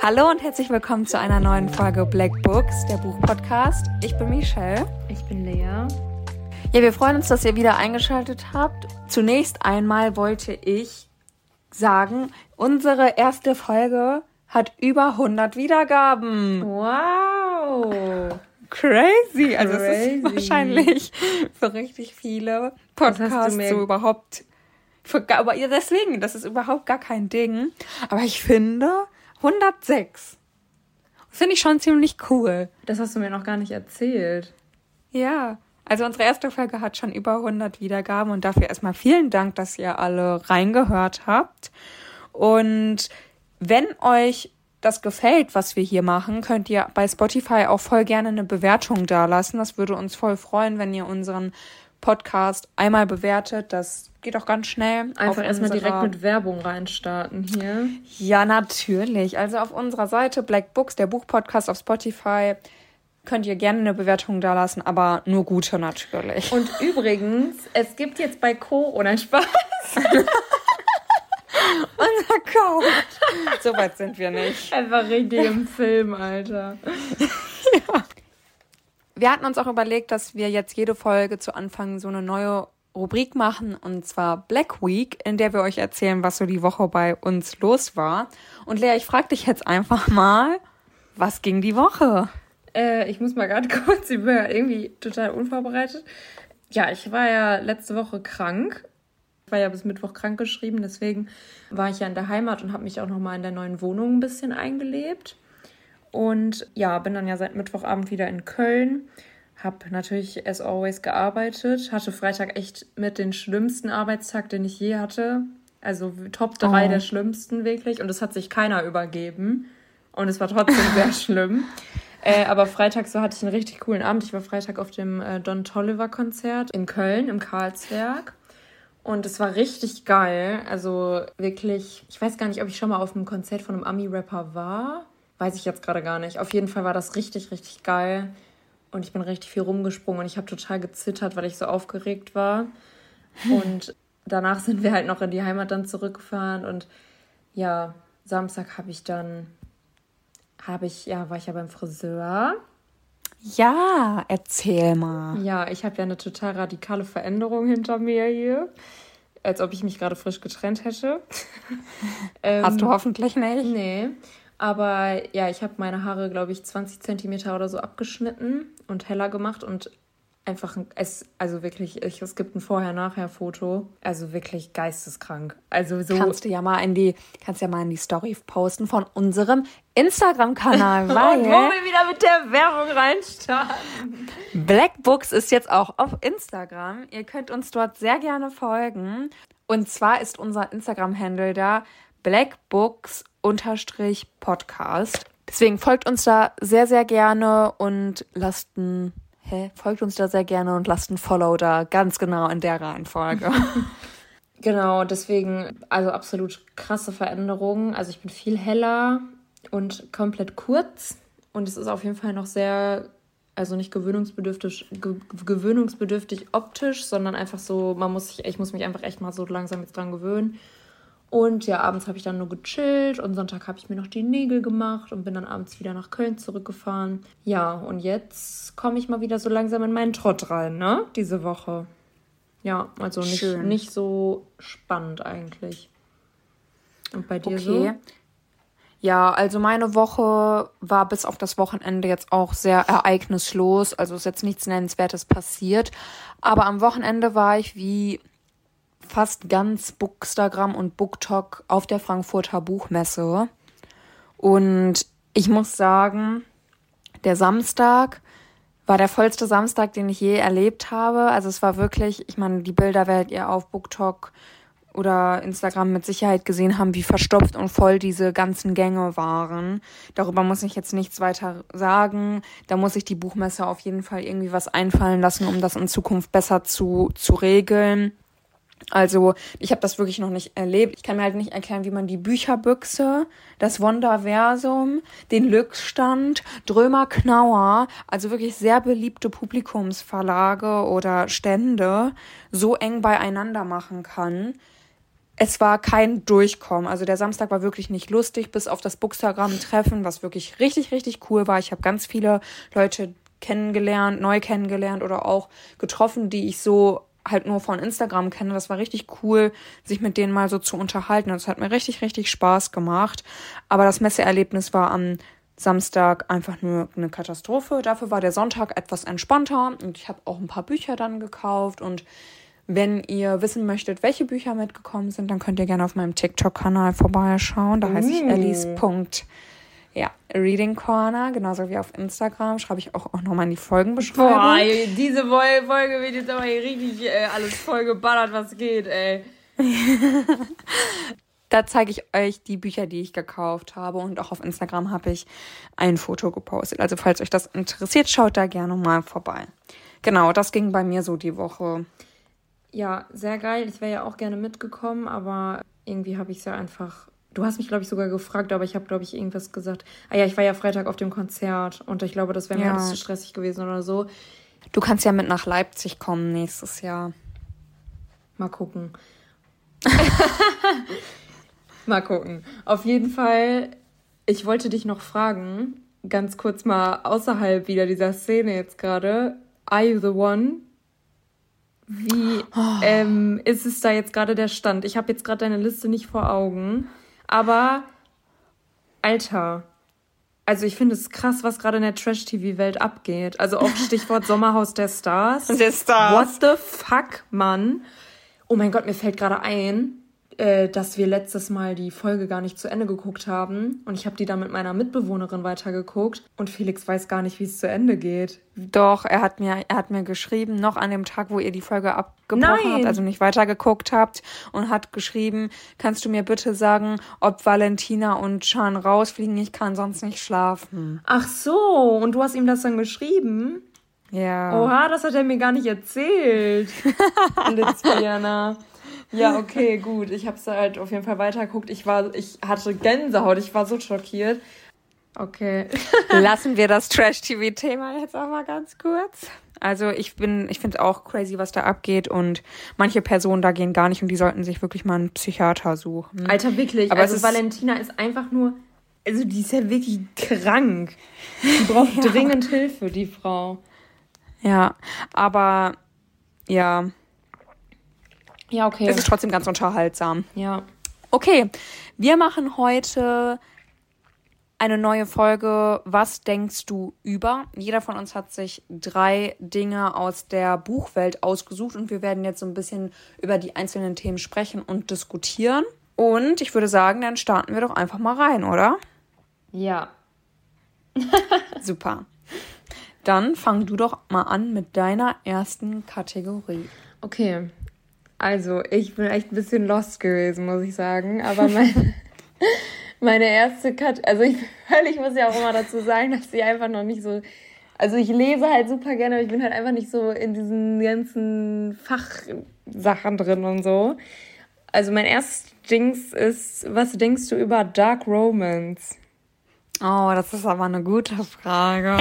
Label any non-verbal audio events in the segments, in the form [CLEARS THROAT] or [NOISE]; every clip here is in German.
Hallo und herzlich willkommen zu einer neuen Folge Black Books, der Buchpodcast. Ich bin Michelle. Ich bin Lea. Ja, wir freuen uns, dass ihr wieder eingeschaltet habt. Zunächst einmal wollte ich sagen, unsere erste Folge hat über 100 Wiedergaben. Wow. Crazy. Also es ist wahrscheinlich für richtig viele Podcasts so überhaupt. Für, aber deswegen, das ist überhaupt gar kein Ding. Aber ich finde, 106. Finde ich schon ziemlich cool. Das hast du mir noch gar nicht erzählt. Ja. Also unsere erste Folge hat schon über 100 Wiedergaben und dafür erstmal vielen Dank, dass ihr alle reingehört habt. Und wenn euch das gefällt, was wir hier machen, könnt ihr bei Spotify auch voll gerne eine Bewertung dalassen. Das würde uns voll freuen, wenn ihr unseren Podcast einmal bewertet. Das geht auch ganz schnell. Einfach erstmal direkt mit Werbung reinstarten hier. Ja, natürlich. Also auf unserer Seite Black Books, der Buchpodcast auf Spotify, könnt ihr gerne eine Bewertung dalassen, aber nur gute natürlich. Und übrigens, es gibt jetzt bei Co. ohne Spaß. [LAUGHS] Unser Code. So weit sind wir nicht. Einfach richtig im Film, Alter. ja. Wir hatten uns auch überlegt, dass wir jetzt jede Folge zu Anfang so eine neue Rubrik machen, und zwar Black Week, in der wir euch erzählen, was so die Woche bei uns los war. Und Lea, ich frage dich jetzt einfach mal, was ging die Woche? Äh, ich muss mal gerade [LAUGHS] kurz, ich bin ja irgendwie total unvorbereitet. Ja, ich war ja letzte Woche krank. Ich war ja bis Mittwoch krank geschrieben, deswegen war ich ja in der Heimat und habe mich auch nochmal in der neuen Wohnung ein bisschen eingelebt. Und ja, bin dann ja seit Mittwochabend wieder in Köln. Hab natürlich as always gearbeitet. Hatte Freitag echt mit den schlimmsten Arbeitstag, den ich je hatte. Also Top 3 oh. der schlimmsten wirklich. Und es hat sich keiner übergeben. Und es war trotzdem [LAUGHS] sehr schlimm. Äh, aber Freitag so hatte ich einen richtig coolen Abend. Ich war Freitag auf dem äh, Don Tolliver Konzert in Köln im Karlswerk. Und es war richtig geil. Also wirklich, ich weiß gar nicht, ob ich schon mal auf einem Konzert von einem Ami-Rapper war. Weiß ich jetzt gerade gar nicht. Auf jeden Fall war das richtig, richtig geil. Und ich bin richtig viel rumgesprungen und ich habe total gezittert, weil ich so aufgeregt war. [LAUGHS] Und danach sind wir halt noch in die Heimat dann zurückgefahren. Und ja, Samstag habe ich dann, habe ich, ja, war ich ja beim Friseur. Ja, erzähl mal. Ja, ich habe ja eine total radikale Veränderung hinter mir hier. Als ob ich mich gerade frisch getrennt hätte. [LAUGHS] Hast du ähm, hoffentlich nicht? Nee. Aber ja, ich habe meine Haare, glaube ich, 20 Zentimeter oder so abgeschnitten und heller gemacht und einfach, es, also wirklich, ich, es gibt ein Vorher-Nachher-Foto. Also wirklich geisteskrank. Also so. Kannst du ja mal in die, kannst ja mal in die Story posten von unserem Instagram-Kanal, [LAUGHS] weil. und wo wir wieder mit der Werbung reinstarten. Black Books ist jetzt auch auf Instagram. Ihr könnt uns dort sehr gerne folgen. Und zwar ist unser Instagram-Handle da Blackbooks Podcast. Deswegen folgt uns da sehr, sehr gerne und lasst ein, hä, folgt uns da sehr gerne und lasst ein Follow da, ganz genau in der Reihenfolge. [LAUGHS] genau, deswegen, also absolut krasse Veränderungen. Also ich bin viel heller und komplett kurz und es ist auf jeden Fall noch sehr also nicht gewöhnungsbedürftig, gewöhnungsbedürftig optisch, sondern einfach so, man muss sich, ich muss mich einfach echt mal so langsam jetzt dran gewöhnen. Und ja, abends habe ich dann nur gechillt und Sonntag habe ich mir noch die Nägel gemacht und bin dann abends wieder nach Köln zurückgefahren. Ja, und jetzt komme ich mal wieder so langsam in meinen Trott rein, ne? Diese Woche. Ja, also nicht, nicht so spannend eigentlich. Und bei dir okay. so? Ja, also meine Woche war bis auf das Wochenende jetzt auch sehr ereignislos. Also ist jetzt nichts Nennenswertes passiert. Aber am Wochenende war ich wie fast ganz Bookstagram und Booktalk auf der Frankfurter Buchmesse. Und ich muss sagen, der Samstag war der vollste Samstag, den ich je erlebt habe. Also es war wirklich, ich meine, die Bilder werdet ihr auf Booktalk oder Instagram mit Sicherheit gesehen haben, wie verstopft und voll diese ganzen Gänge waren. Darüber muss ich jetzt nichts weiter sagen. Da muss sich die Buchmesse auf jeden Fall irgendwie was einfallen lassen, um das in Zukunft besser zu, zu regeln. Also ich habe das wirklich noch nicht erlebt. Ich kann mir halt nicht erklären, wie man die Bücherbüchse, das Wonderversum, den Lückstand, Drömer Knauer, also wirklich sehr beliebte Publikumsverlage oder Stände so eng beieinander machen kann. Es war kein Durchkommen. Also der Samstag war wirklich nicht lustig, bis auf das Bookstagram-Treffen, was wirklich richtig, richtig cool war. Ich habe ganz viele Leute kennengelernt, neu kennengelernt oder auch getroffen, die ich so halt nur von Instagram kenne. Das war richtig cool, sich mit denen mal so zu unterhalten. Das hat mir richtig, richtig Spaß gemacht. Aber das Messeerlebnis war am Samstag einfach nur eine Katastrophe. Dafür war der Sonntag etwas entspannter und ich habe auch ein paar Bücher dann gekauft. Und wenn ihr wissen möchtet, welche Bücher mitgekommen sind, dann könnt ihr gerne auf meinem TikTok-Kanal vorbeischauen. Da heiße ich uh. Ja, Reading Corner, genauso wie auf Instagram, schreibe ich auch, auch nochmal in die Folgenbeschreibung. Boah, diese Folge wird jetzt aber hier richtig äh, alles voll geballert, was geht, ey. [LAUGHS] da zeige ich euch die Bücher, die ich gekauft habe und auch auf Instagram habe ich ein Foto gepostet. Also falls euch das interessiert, schaut da gerne mal vorbei. Genau, das ging bei mir so die Woche. Ja, sehr geil. Ich wäre ja auch gerne mitgekommen, aber irgendwie habe ich es ja einfach Du hast mich, glaube ich, sogar gefragt, aber ich habe, glaube ich, irgendwas gesagt. Ah ja, ich war ja Freitag auf dem Konzert und ich glaube, das wäre mir ja. alles zu stressig gewesen oder so. Du kannst ja mit nach Leipzig kommen nächstes Jahr. Mal gucken. [LAUGHS] mal gucken. Auf jeden Fall, ich wollte dich noch fragen, ganz kurz mal außerhalb wieder dieser Szene jetzt gerade. Are you the one? Wie oh. ähm, ist es da jetzt gerade der Stand? Ich habe jetzt gerade deine Liste nicht vor Augen. Aber, Alter, also ich finde es krass, was gerade in der Trash-TV-Welt abgeht. Also auch [LAUGHS] Stichwort Sommerhaus der Stars. Der Stars. What the fuck, Mann? Oh mein Gott, mir fällt gerade ein, äh, dass wir letztes Mal die Folge gar nicht zu Ende geguckt haben. Und ich habe die dann mit meiner Mitbewohnerin weitergeguckt. Und Felix weiß gar nicht, wie es zu Ende geht. Doch, er hat mir, er hat mir geschrieben, noch an dem Tag, wo ihr die Folge abgebrochen habt, also nicht weitergeguckt habt, und hat geschrieben, kannst du mir bitte sagen, ob Valentina und Chan rausfliegen? Ich kann sonst nicht schlafen. Ach so, und du hast ihm das dann geschrieben? Ja. Oha, das hat er mir gar nicht erzählt. [LAUGHS] Litzviana. Ja, okay, gut. Ich habe es halt auf jeden Fall weitergeguckt. Ich war, ich hatte Gänsehaut. Ich war so schockiert. Okay. [LAUGHS] Lassen wir das Trash-TV-Thema jetzt auch mal ganz kurz. Also ich bin, ich finde auch crazy, was da abgeht und manche Personen da gehen gar nicht und die sollten sich wirklich mal einen Psychiater suchen. Alter, wirklich. Aber also Valentina ist einfach nur, also die ist ja wirklich krank. Die braucht [LAUGHS] ja. dringend Hilfe, die Frau. Ja, aber ja, ja, okay. Es ist trotzdem ganz unterhaltsam. Ja. Okay, wir machen heute eine neue Folge. Was denkst du über? Jeder von uns hat sich drei Dinge aus der Buchwelt ausgesucht und wir werden jetzt so ein bisschen über die einzelnen Themen sprechen und diskutieren. Und ich würde sagen, dann starten wir doch einfach mal rein, oder? Ja. [LAUGHS] Super. Dann fang du doch mal an mit deiner ersten Kategorie. Okay, also, ich bin echt ein bisschen lost gewesen, muss ich sagen. Aber mein, [LAUGHS] meine erste Kat also ich, ich muss ja auch immer dazu sagen, dass sie einfach noch nicht so. Also ich lese halt super gerne, aber ich bin halt einfach nicht so in diesen ganzen Fachsachen drin und so. Also mein erstes Dings ist, was denkst du über Dark Romance? Oh, das ist aber eine gute Frage.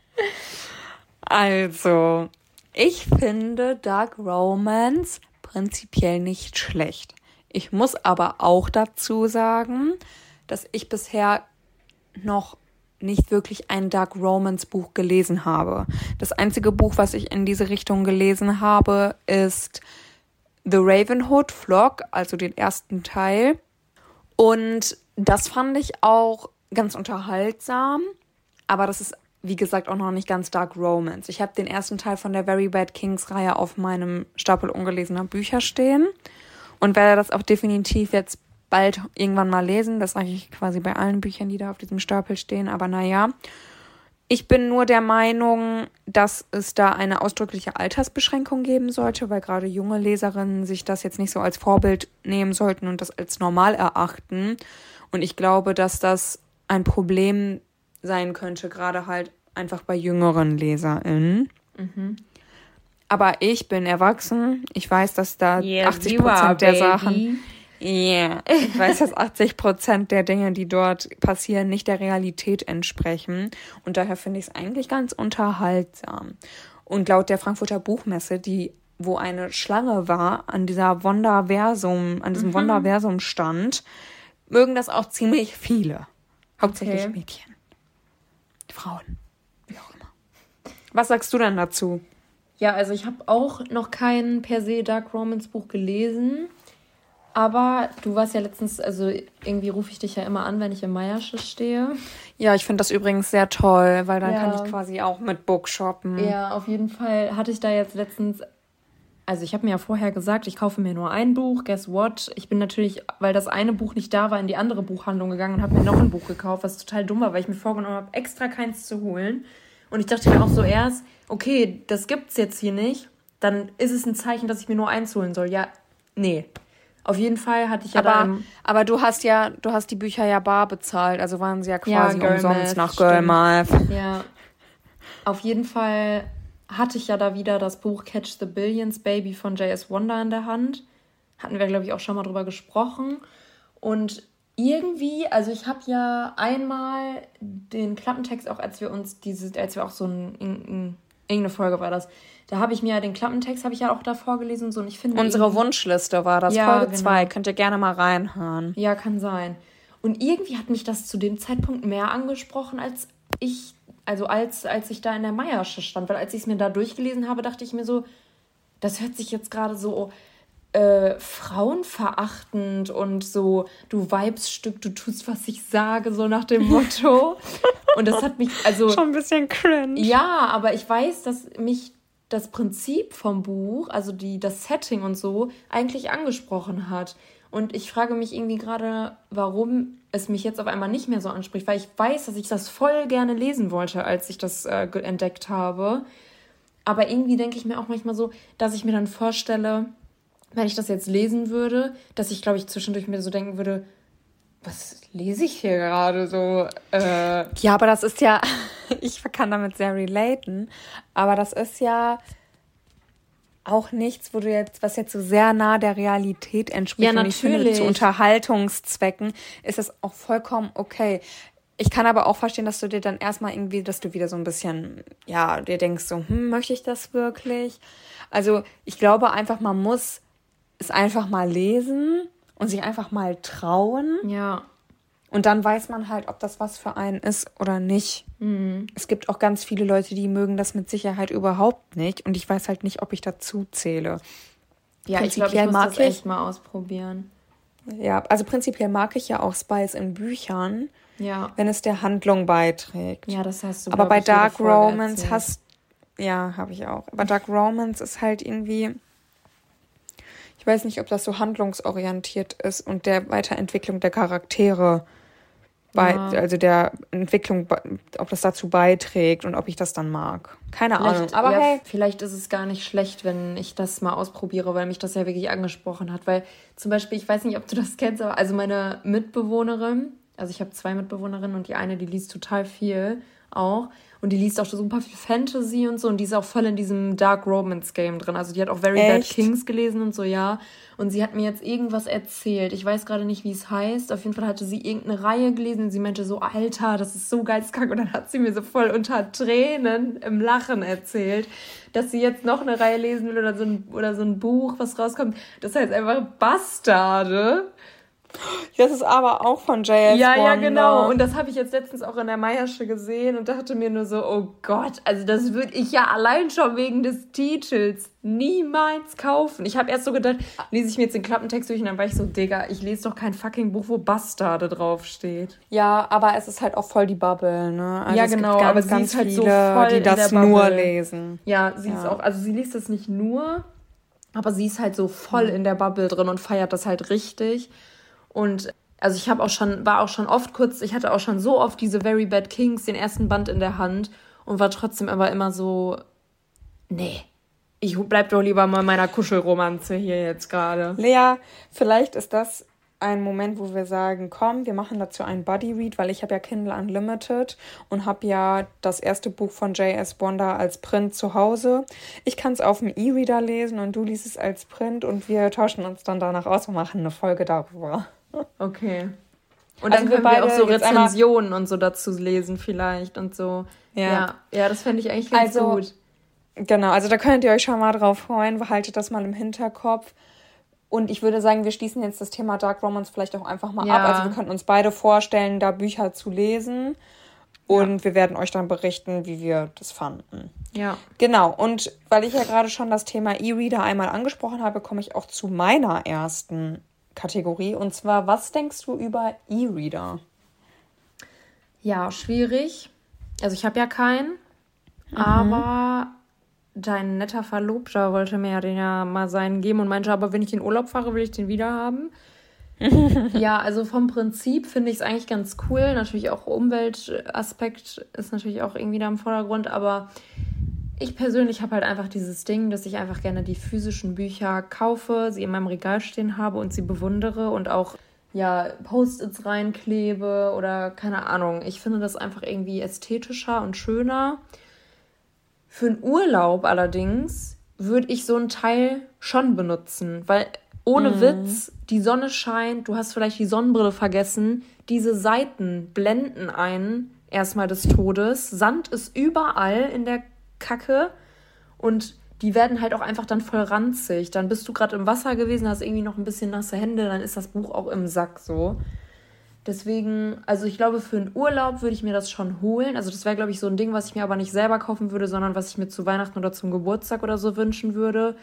[LAUGHS] also, ich finde Dark Romance prinzipiell nicht schlecht. Ich muss aber auch dazu sagen, dass ich bisher noch nicht wirklich ein Dark Romance Buch gelesen habe. Das einzige Buch, was ich in diese Richtung gelesen habe, ist The Ravenhood Flock, also den ersten Teil. Und das fand ich auch ganz unterhaltsam, aber das ist wie gesagt, auch noch nicht ganz Dark Romance. Ich habe den ersten Teil von der Very Bad Kings Reihe auf meinem Stapel ungelesener Bücher stehen und werde das auch definitiv jetzt bald irgendwann mal lesen. Das sage ich quasi bei allen Büchern, die da auf diesem Stapel stehen. Aber naja, ich bin nur der Meinung, dass es da eine ausdrückliche Altersbeschränkung geben sollte, weil gerade junge Leserinnen sich das jetzt nicht so als Vorbild nehmen sollten und das als normal erachten. Und ich glaube, dass das ein Problem sein könnte, gerade halt einfach bei jüngeren LeserInnen. Mhm. Aber ich bin erwachsen. Ich weiß, dass da yes, 80 Prozent der baby. Sachen. Yeah. Ich weiß, dass 80 Prozent der Dinge, die dort passieren, nicht der Realität entsprechen. Und daher finde ich es eigentlich ganz unterhaltsam. Und laut der Frankfurter Buchmesse, die, wo eine Schlange war, an dieser Wonderversum, an diesem mhm. Wonderversum stand, mögen das auch ziemlich viele. Hauptsächlich okay. Mädchen. Frauen. Wie auch immer. Was sagst du denn dazu? Ja, also ich habe auch noch kein per se Dark Romance Buch gelesen. Aber du warst ja letztens, also irgendwie rufe ich dich ja immer an, wenn ich im Meiersche stehe. Ja, ich finde das übrigens sehr toll, weil dann ja. kann ich quasi auch mit Book shoppen. Ja, auf jeden Fall hatte ich da jetzt letztens, also ich habe mir ja vorher gesagt, ich kaufe mir nur ein Buch, guess what? Ich bin natürlich, weil das eine Buch nicht da war, in die andere Buchhandlung gegangen und habe mir noch ein Buch gekauft, was total dumm war, weil ich mir vorgenommen habe, extra keins zu holen. Und ich dachte mir auch so erst, okay, das gibt's jetzt hier nicht, dann ist es ein Zeichen, dass ich mir nur eins holen soll. Ja, nee. Auf jeden Fall hatte ich ja aber, aber du hast ja, du hast die Bücher ja bar bezahlt, also waren sie ja quasi ja, umsonst nach Girl Math. Ja. Auf jeden Fall hatte ich ja da wieder das Buch Catch the Billions Baby von J.S. Wonder in der Hand. Hatten wir, glaube ich, auch schon mal drüber gesprochen. Und irgendwie, also ich habe ja einmal den Klappentext, auch als wir uns diese, als wir auch so ein, ein irgendeine Folge war das. Da habe ich mir ja den Klappentext habe ich ja auch da vorgelesen so und ich finde unsere Wunschliste war das ja, Folge 2, genau. könnt ihr gerne mal reinhören. Ja, kann sein. Und irgendwie hat mich das zu dem Zeitpunkt mehr angesprochen als ich also als als ich da in der Meiersche stand, weil als ich es mir da durchgelesen habe, dachte ich mir so, das hört sich jetzt gerade so äh, frauenverachtend und so, du Weibsstück, du tust, was ich sage, so nach dem Motto. [LAUGHS] und das hat mich, also. Schon ein bisschen cringe. Ja, aber ich weiß, dass mich das Prinzip vom Buch, also die, das Setting und so, eigentlich angesprochen hat. Und ich frage mich irgendwie gerade, warum es mich jetzt auf einmal nicht mehr so anspricht, weil ich weiß, dass ich das voll gerne lesen wollte, als ich das äh, entdeckt habe. Aber irgendwie denke ich mir auch manchmal so, dass ich mir dann vorstelle, wenn ich das jetzt lesen würde, dass ich, glaube ich, zwischendurch mir so denken würde, was lese ich hier gerade so? Äh ja, aber das ist ja, [LAUGHS] ich kann damit sehr relaten, aber das ist ja auch nichts, wo du jetzt, was jetzt so sehr nah der Realität entspricht. Ja, natürlich. Und ich finde, zu Unterhaltungszwecken ist es auch vollkommen okay. Ich kann aber auch verstehen, dass du dir dann erstmal irgendwie, dass du wieder so ein bisschen, ja, dir denkst so, hm, möchte ich das wirklich? Also ich glaube einfach, man muss es einfach mal lesen und sich einfach mal trauen. Ja. Und dann weiß man halt, ob das was für einen ist oder nicht. Mhm. Es gibt auch ganz viele Leute, die mögen das mit Sicherheit überhaupt nicht. Und ich weiß halt nicht, ob ich dazu zähle. Ja, ich glaube, ich muss das echt mal ausprobieren. Ja, also prinzipiell mag ich ja auch Spice in Büchern, ja. wenn es der Handlung beiträgt. Ja, das hast du. Aber bei Dark Romance hast ja, habe ich auch. Aber Dark Romance ist halt irgendwie ich weiß nicht, ob das so handlungsorientiert ist und der Weiterentwicklung der Charaktere bei, ja. also der Entwicklung, ob das dazu beiträgt und ob ich das dann mag. Keine vielleicht, Ahnung. Aber ja, hey. Vielleicht ist es gar nicht schlecht, wenn ich das mal ausprobiere, weil mich das ja wirklich angesprochen hat. Weil zum Beispiel, ich weiß nicht, ob du das kennst, aber also meine Mitbewohnerin, also ich habe zwei Mitbewohnerinnen und die eine, die liest total viel auch. Und die liest auch super viel Fantasy und so. Und die ist auch voll in diesem Dark Romance Game drin. Also die hat auch Very Echt? Bad Kings gelesen und so, ja. Und sie hat mir jetzt irgendwas erzählt. Ich weiß gerade nicht, wie es heißt. Auf jeden Fall hatte sie irgendeine Reihe gelesen und sie meinte so, Alter, das ist so geizkrank. Und dann hat sie mir so voll unter Tränen im Lachen erzählt, dass sie jetzt noch eine Reihe lesen will oder so ein, oder so ein Buch, was rauskommt. Das heißt einfach Bastarde. Das ist aber auch von JS Ja, Wonder. ja, genau. Und das habe ich jetzt letztens auch in der Meiersche gesehen und dachte mir nur so, oh Gott, also das würde ich ja allein schon wegen des Titels niemals kaufen. Ich habe erst so gedacht, lese ich mir jetzt den Klappentext durch und dann war ich so, Digga, ich lese doch kein fucking Buch, wo Bastarde draufsteht. Ja, aber es ist halt auch voll die Bubble, ne? Also ja, genau, ganz, aber sie ist halt viele, so voll die das nur lesen. Ja, sie ja. ist auch, also sie liest das nicht nur, aber sie ist halt so voll mhm. in der Bubble drin und feiert das halt richtig. Und also ich habe auch schon, war auch schon oft kurz, ich hatte auch schon so oft diese Very Bad Kings, den ersten Band in der Hand und war trotzdem aber immer so, nee, ich bleib doch lieber mal meiner Kuschelromanze hier jetzt gerade. Lea, vielleicht ist das ein Moment, wo wir sagen, komm, wir machen dazu einen Buddy Read, weil ich habe ja Kindle Unlimited und habe ja das erste Buch von J.S. Bonda als Print zu Hause. Ich kann es auf dem E-Reader lesen und du liest es als Print und wir tauschen uns dann danach aus und machen eine Folge darüber. Okay. Und dann also können wir, wir auch so Rezensionen und so dazu lesen vielleicht und so. Ja, ja, ja das fände ich eigentlich ganz also, gut. Genau, also da könnt ihr euch schon mal drauf freuen, behaltet das mal im Hinterkopf. Und ich würde sagen, wir schließen jetzt das Thema Dark Romance vielleicht auch einfach mal ja. ab. Also wir könnten uns beide vorstellen, da Bücher zu lesen. Und ja. wir werden euch dann berichten, wie wir das fanden. Ja. Genau. Und weil ich ja gerade schon das Thema E-Reader einmal angesprochen habe, komme ich auch zu meiner ersten Kategorie. Und zwar, was denkst du über E-Reader? Ja, schwierig. Also ich habe ja keinen. Mhm. Aber dein netter Verlobter wollte mir ja den ja mal seinen geben und meinte, aber wenn ich in Urlaub fahre, will ich den wieder haben. [LAUGHS] ja, also vom Prinzip finde ich es eigentlich ganz cool. Natürlich auch Umweltaspekt ist natürlich auch irgendwie da im Vordergrund, aber ich persönlich habe halt einfach dieses Ding, dass ich einfach gerne die physischen Bücher kaufe, sie in meinem Regal stehen habe und sie bewundere und auch ja Post-its reinklebe oder keine Ahnung. Ich finde das einfach irgendwie ästhetischer und schöner. Für einen Urlaub allerdings würde ich so ein Teil schon benutzen, weil ohne mhm. Witz, die Sonne scheint, du hast vielleicht die Sonnenbrille vergessen, diese Seiten blenden einen erstmal des Todes, Sand ist überall in der Kacke und die werden halt auch einfach dann voll ranzig. Dann bist du gerade im Wasser gewesen, hast irgendwie noch ein bisschen nasse Hände, dann ist das Buch auch im Sack so. Deswegen, also ich glaube, für einen Urlaub würde ich mir das schon holen. Also das wäre, glaube ich, so ein Ding, was ich mir aber nicht selber kaufen würde, sondern was ich mir zu Weihnachten oder zum Geburtstag oder so wünschen würde,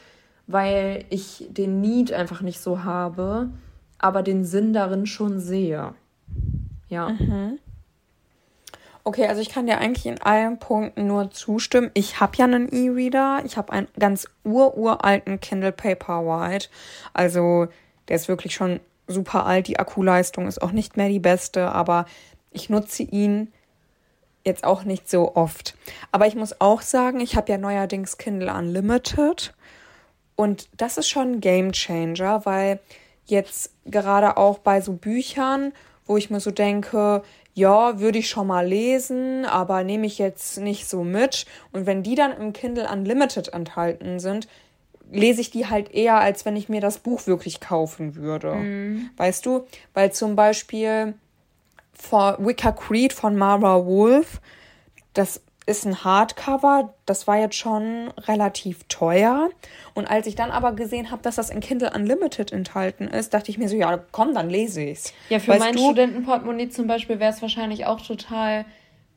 weil ich den Need einfach nicht so habe, aber den Sinn darin schon sehe. Ja. Mhm. Okay, also ich kann dir eigentlich in allen Punkten nur zustimmen. Ich habe ja einen E-Reader. Ich habe einen ganz ururalten Kindle Paperwhite. Also der ist wirklich schon super alt. Die Akkuleistung ist auch nicht mehr die beste, aber ich nutze ihn jetzt auch nicht so oft. Aber ich muss auch sagen, ich habe ja neuerdings Kindle Unlimited und das ist schon ein Game Changer, weil jetzt gerade auch bei so Büchern, wo ich mir so denke, ja, würde ich schon mal lesen, aber nehme ich jetzt nicht so mit. Und wenn die dann im Kindle Unlimited enthalten sind, lese ich die halt eher, als wenn ich mir das Buch wirklich kaufen würde. Mhm. Weißt du? Weil zum Beispiel vor Wicker Creed von Mara Wolf, das ist ein Hardcover, das war jetzt schon relativ teuer. Und als ich dann aber gesehen habe, dass das in Kindle Unlimited enthalten ist, dachte ich mir so, ja, komm, dann lese ich's. Ja, für weißt mein Studentenportemonnaie zum Beispiel wäre es wahrscheinlich auch total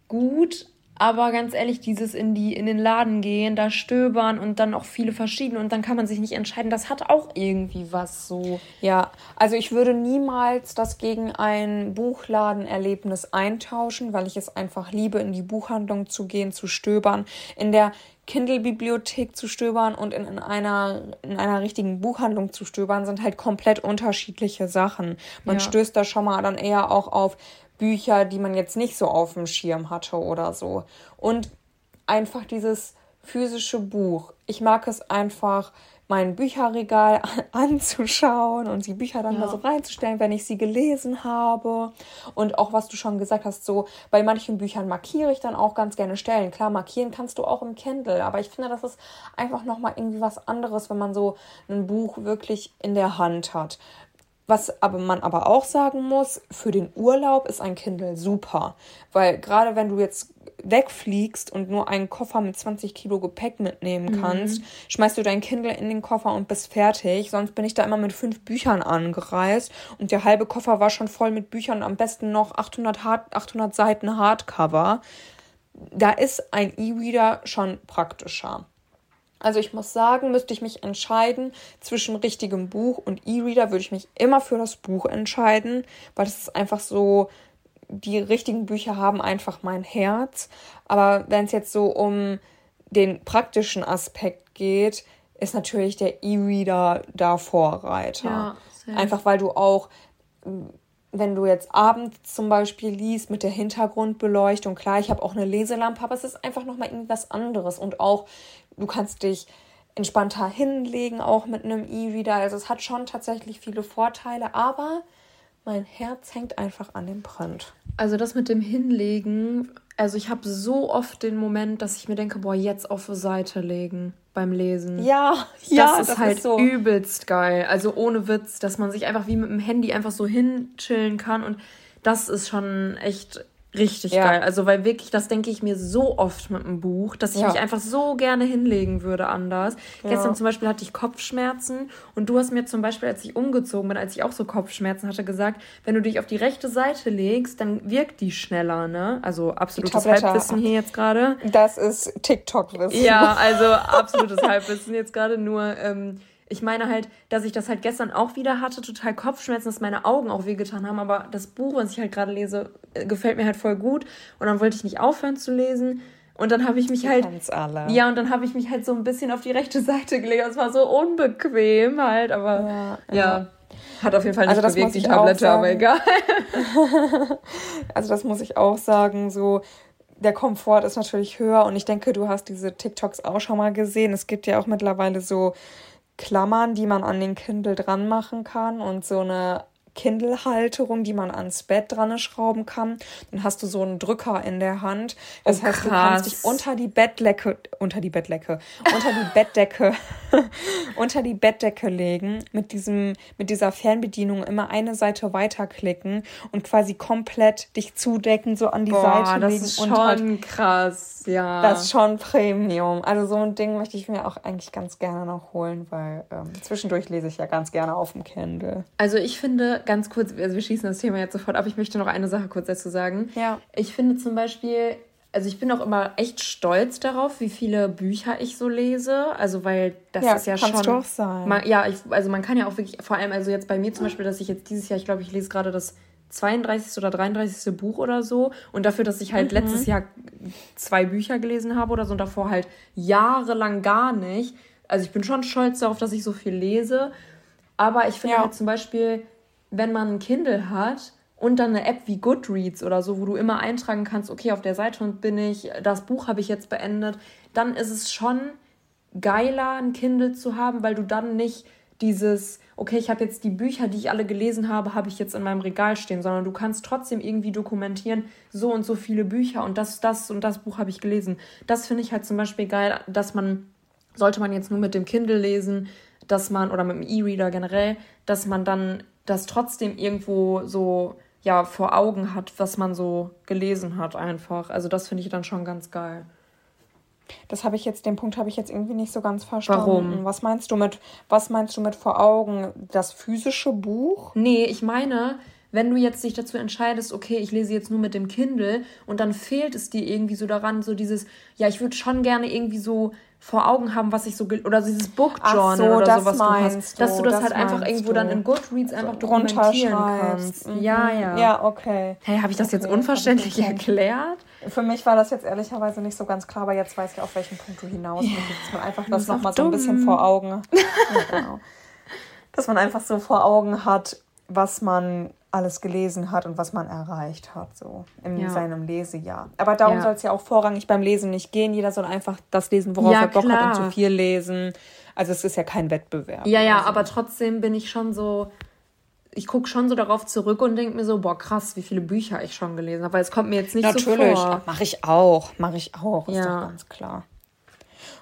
gut, aber ganz ehrlich, dieses in die in den Laden gehen, da stöbern und dann auch viele verschiedene und dann kann man sich nicht entscheiden, das hat auch irgendwie was so. Ja, also ich würde niemals das gegen ein Buchladenerlebnis eintauschen, weil ich es einfach liebe, in die Buchhandlung zu gehen, zu stöbern, in der Kindle-Bibliothek zu stöbern und in, in, einer, in einer richtigen Buchhandlung zu stöbern, sind halt komplett unterschiedliche Sachen. Man ja. stößt da schon mal dann eher auch auf Bücher, die man jetzt nicht so auf dem Schirm hatte oder so. Und einfach dieses physische Buch. Ich mag es einfach, mein Bücherregal [LAUGHS] anzuschauen und die Bücher dann ja. mal so reinzustellen, wenn ich sie gelesen habe. Und auch was du schon gesagt hast, so bei manchen Büchern markiere ich dann auch ganz gerne Stellen. Klar, markieren kannst du auch im Kindle, aber ich finde, das ist einfach nochmal irgendwie was anderes, wenn man so ein Buch wirklich in der Hand hat. Was aber man aber auch sagen muss, für den Urlaub ist ein Kindle super. Weil gerade wenn du jetzt wegfliegst und nur einen Koffer mit 20 Kilo Gepäck mitnehmen mhm. kannst, mhm. schmeißt du dein Kindle in den Koffer und bist fertig. Sonst bin ich da immer mit fünf Büchern angereist und der halbe Koffer war schon voll mit Büchern, am besten noch 800, Hard 800 Seiten Hardcover. Da ist ein E-Reader schon praktischer. Also ich muss sagen, müsste ich mich entscheiden zwischen richtigem Buch und E-Reader, würde ich mich immer für das Buch entscheiden, weil es ist einfach so, die richtigen Bücher haben einfach mein Herz. Aber wenn es jetzt so um den praktischen Aspekt geht, ist natürlich der E-Reader da Vorreiter. Ja, einfach weil du auch wenn du jetzt abends zum Beispiel liest mit der Hintergrundbeleuchtung, klar, ich habe auch eine Leselampe, aber es ist einfach nochmal irgendwas anderes. Und auch, du kannst dich entspannter hinlegen, auch mit einem E-Reader. Also es hat schon tatsächlich viele Vorteile, aber mein Herz hängt einfach an dem Print. Also das mit dem Hinlegen, also ich habe so oft den Moment, dass ich mir denke, boah, jetzt auf die Seite legen beim Lesen. Ja, ja, das ist das halt ist so. übelst geil. Also ohne Witz, dass man sich einfach wie mit dem Handy einfach so hinchillen kann und das ist schon echt Richtig ja. geil. Also, weil wirklich, das denke ich mir so oft mit einem Buch, dass ich ja. mich einfach so gerne hinlegen würde anders. Ja. Gestern zum Beispiel hatte ich Kopfschmerzen und du hast mir zum Beispiel, als ich umgezogen bin, als ich auch so Kopfschmerzen hatte, gesagt, wenn du dich auf die rechte Seite legst, dann wirkt die schneller, ne? Also absolutes Halbwissen hier jetzt gerade. Das ist TikTok-Wissen. Ja, [LAUGHS] also absolutes Halbwissen jetzt gerade nur. Ähm, ich meine halt, dass ich das halt gestern auch wieder hatte, total Kopfschmerzen, dass meine Augen auch wehgetan haben, aber das Buch, was ich halt gerade lese, äh, gefällt mir halt voll gut und dann wollte ich nicht aufhören zu lesen. Und dann habe ich mich halt. Alle. Ja, und dann habe ich mich halt so ein bisschen auf die rechte Seite gelegt. Es war so unbequem halt, aber ja. ja. Hat auf jeden Fall nicht also bewegt, die Tablette, aber egal. [LAUGHS] also das muss ich auch sagen, so der Komfort ist natürlich höher und ich denke, du hast diese TikToks auch schon mal gesehen. Es gibt ja auch mittlerweile so Klammern, die man an den Kindle dran machen kann und so eine Kindle-Halterung, die man ans Bett dran schrauben kann. Dann hast du so einen Drücker in der Hand. Das oh, heißt, krass. du kannst dich unter die Bettlecke, unter die Bettlecke, unter die Bettdecke, [LAUGHS] unter die Bettdecke legen, mit diesem, mit dieser Fernbedienung immer eine Seite weiterklicken und quasi komplett dich zudecken, so an die Boah, Seite das legen. Das ist schon halt, krass, ja. Das ist schon Premium. Also so ein Ding möchte ich mir auch eigentlich ganz gerne noch holen, weil ähm, zwischendurch lese ich ja ganz gerne auf dem Kindle. Also ich finde, ganz kurz, also wir schließen das Thema jetzt sofort ab. Ich möchte noch eine Sache kurz dazu sagen. Ja. Ich finde zum Beispiel, also ich bin auch immer echt stolz darauf, wie viele Bücher ich so lese. Also weil das ja, ist ja schon. Du auch sein. Man, ja, ich, also man kann ja auch wirklich, vor allem also jetzt bei mir zum Beispiel, dass ich jetzt dieses Jahr, ich glaube, ich lese gerade das 32. oder 33. Buch oder so. Und dafür, dass ich halt mhm. letztes Jahr zwei Bücher gelesen habe oder so und davor halt jahrelang gar nicht. Also ich bin schon stolz darauf, dass ich so viel lese. Aber ich finde ja. halt zum Beispiel, wenn man ein Kindle hat und dann eine App wie Goodreads oder so, wo du immer eintragen kannst, okay, auf der Seite bin ich, das Buch habe ich jetzt beendet, dann ist es schon geiler, ein Kindle zu haben, weil du dann nicht dieses, okay, ich habe jetzt die Bücher, die ich alle gelesen habe, habe ich jetzt in meinem Regal stehen, sondern du kannst trotzdem irgendwie dokumentieren, so und so viele Bücher und das, das und das Buch habe ich gelesen. Das finde ich halt zum Beispiel geil, dass man, sollte man jetzt nur mit dem Kindle lesen, dass man, oder mit dem E-Reader generell, dass man dann das trotzdem irgendwo so ja vor Augen hat, was man so gelesen hat einfach. Also das finde ich dann schon ganz geil. Das habe ich jetzt, den Punkt habe ich jetzt irgendwie nicht so ganz verstanden. Warum? Was meinst du mit, was meinst du mit vor Augen? Das physische Buch? Nee, ich meine, wenn du jetzt dich dazu entscheidest, okay, ich lese jetzt nur mit dem Kindle und dann fehlt es dir irgendwie so daran, so dieses, ja, ich würde schon gerne irgendwie so vor Augen haben, was ich so oder dieses Book Journal so, oder sowas du hast, dass du das, das halt einfach irgendwo du. dann in Goodreads einfach dokumentieren kannst. Mhm. Ja, ja. Ja, okay. Hey, habe ich das okay, jetzt unverständlich erklärt? Für mich war das jetzt ehrlicherweise nicht so ganz klar, aber jetzt weiß ich, auf welchen Punkt du hinaus yeah. dass man einfach das, das nochmal so ein bisschen vor Augen. [LAUGHS] ja, genau. Dass man einfach so vor Augen hat, was man alles gelesen hat und was man erreicht hat, so in ja. seinem Lesejahr. Aber darum ja. soll es ja auch vorrangig beim Lesen nicht gehen. Jeder soll einfach das lesen, worauf ja, er Bock klar. hat und zu viel lesen. Also es ist ja kein Wettbewerb. Ja, ja, so. aber trotzdem bin ich schon so, ich gucke schon so darauf zurück und denke mir so, boah, krass, wie viele Bücher ich schon gelesen habe. Weil es kommt mir jetzt nicht Natürlich. so vor. Natürlich, mache ich auch, mache ich auch, ist doch ganz klar.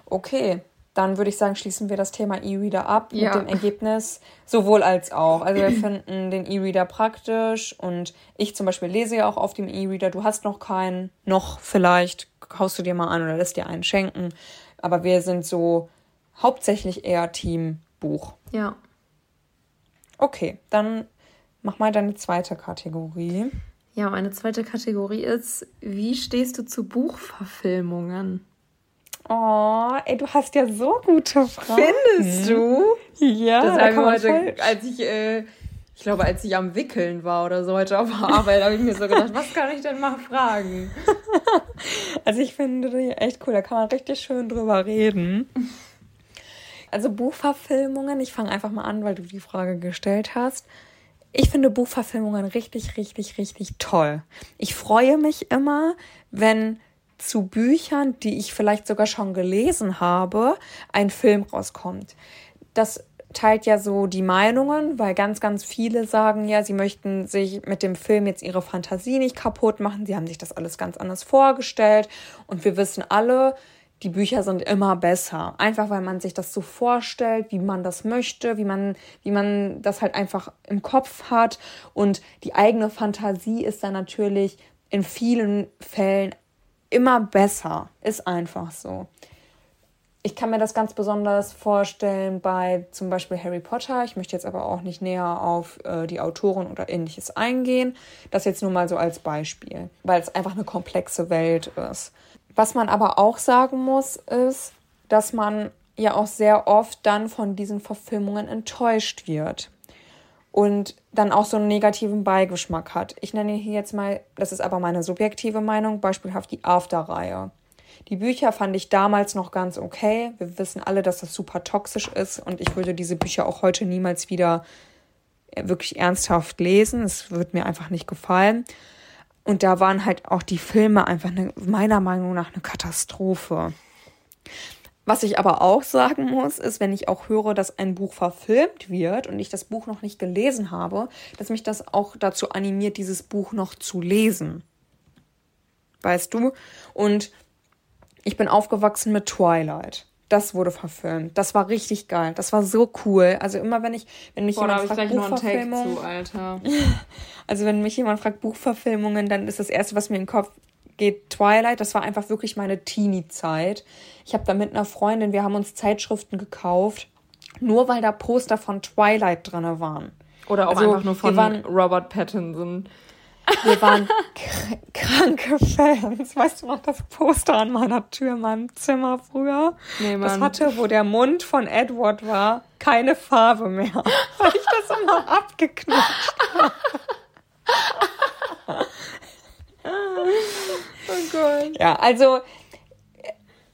Okay, dann würde ich sagen, schließen wir das Thema E-Reader ab ja. mit dem Ergebnis sowohl als auch. Also wir [CLEARS THROAT] finden den E-Reader praktisch und ich zum Beispiel lese ja auch auf dem E-Reader. Du hast noch keinen, noch vielleicht kaufst du dir mal an oder lässt dir einen schenken. Aber wir sind so hauptsächlich eher Team Buch. Ja. Okay, dann mach mal deine zweite Kategorie. Ja, meine zweite Kategorie ist, wie stehst du zu Buchverfilmungen? Oh, ey, du hast ja so gute Fragen. Findest du? Ja, das da haben wir heute, als ich, äh, ich glaube, als ich am Wickeln war oder so heute auf der Arbeit, habe ich mir so gedacht, was kann ich denn mal fragen? [LAUGHS] also ich finde die echt cool, da kann man richtig schön drüber reden. Also Buchverfilmungen, ich fange einfach mal an, weil du die Frage gestellt hast. Ich finde Buchverfilmungen richtig, richtig, richtig toll. Ich freue mich immer, wenn zu Büchern, die ich vielleicht sogar schon gelesen habe, ein Film rauskommt. Das teilt ja so die Meinungen, weil ganz, ganz viele sagen ja, sie möchten sich mit dem Film jetzt ihre Fantasie nicht kaputt machen. Sie haben sich das alles ganz anders vorgestellt. Und wir wissen alle, die Bücher sind immer besser. Einfach weil man sich das so vorstellt, wie man das möchte, wie man, wie man das halt einfach im Kopf hat. Und die eigene Fantasie ist dann natürlich in vielen Fällen immer besser. Ist einfach so. Ich kann mir das ganz besonders vorstellen bei zum Beispiel Harry Potter. Ich möchte jetzt aber auch nicht näher auf äh, die Autoren oder ähnliches eingehen. Das jetzt nur mal so als Beispiel, weil es einfach eine komplexe Welt ist. Was man aber auch sagen muss, ist, dass man ja auch sehr oft dann von diesen Verfilmungen enttäuscht wird und dann auch so einen negativen Beigeschmack hat. Ich nenne hier jetzt mal, das ist aber meine subjektive Meinung, beispielhaft die After-Reihe. Die Bücher fand ich damals noch ganz okay. Wir wissen alle, dass das super toxisch ist und ich würde diese Bücher auch heute niemals wieder wirklich ernsthaft lesen. Es wird mir einfach nicht gefallen. Und da waren halt auch die Filme einfach eine, meiner Meinung nach eine Katastrophe. Was ich aber auch sagen muss, ist, wenn ich auch höre, dass ein Buch verfilmt wird und ich das Buch noch nicht gelesen habe, dass mich das auch dazu animiert, dieses Buch noch zu lesen. Weißt du? Und ich bin aufgewachsen mit Twilight. Das wurde verfilmt. Das war richtig geil. Das war so cool. Also immer wenn ich, wenn mich Boah, jemand fragt Buchverfilmung, zu, Alter. [LAUGHS] also wenn mich jemand fragt Buchverfilmungen, dann ist das erste, was mir in den Kopf geht, Twilight. Das war einfach wirklich meine Teenie-Zeit. Ich habe da mit einer Freundin, wir haben uns Zeitschriften gekauft, nur weil da Poster von Twilight drin waren. Oder auch also, einfach nur von waren, Robert Pattinson. Wir waren kranke Fans. Weißt du noch das Poster an meiner Tür in meinem Zimmer früher? Nee, Mann. Das hatte, wo der Mund von Edward war, keine Farbe mehr. Weil ich das immer abgeknutscht habe. [LAUGHS] oh Gott. Ja, also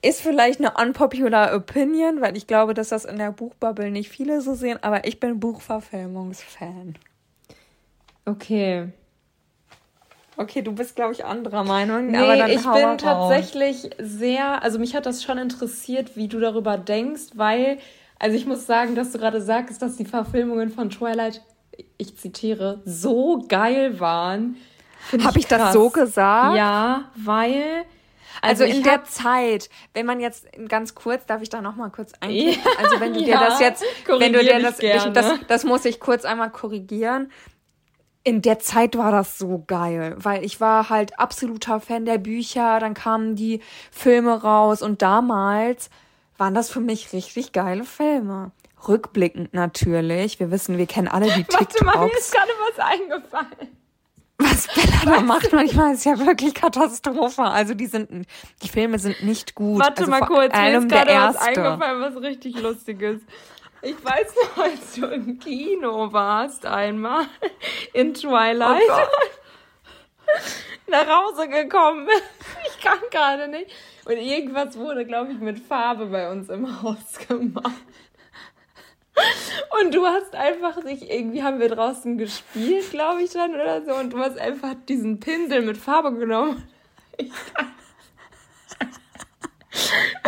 ist vielleicht eine unpopular opinion, weil ich glaube, dass das in der Buchbubble nicht viele so sehen, aber ich bin Buchverfilmungsfan. Okay. Okay, du bist, glaube ich, anderer Meinung. Nee, aber dann ich bin tatsächlich sehr, also mich hat das schon interessiert, wie du darüber denkst, weil, also ich muss sagen, dass du gerade sagst, dass die Verfilmungen von Twilight, ich zitiere, so geil waren. Habe ich, ich das so gesagt? Ja, weil. Also, also in der Zeit, wenn man jetzt ganz kurz, darf ich da noch mal kurz eingehen? Ja, also wenn du dir [LAUGHS] ja, das jetzt, wenn du dir das, ich, das, das muss ich kurz einmal korrigieren in der Zeit war das so geil, weil ich war halt absoluter Fan der Bücher, dann kamen die Filme raus und damals waren das für mich richtig geile Filme. Rückblickend natürlich. Wir wissen, wir kennen alle die TikToks. [LAUGHS] Warte mal, mir ist gerade was eingefallen. Was Bella da macht manchmal ist ja wirklich Katastrophe. Also die sind, die Filme sind nicht gut. Warte also mal kurz, mir ist gerade was eingefallen, was richtig lustig ist. Ich weiß noch, als du im Kino warst einmal in Twilight. Oh nach Hause gekommen bist. Ich kann gerade nicht. Und irgendwas wurde, glaube ich, mit Farbe bei uns im Haus gemacht. Und du hast einfach sich, irgendwie haben wir draußen gespielt, glaube ich dann oder so, und du hast einfach diesen Pinsel mit Farbe genommen.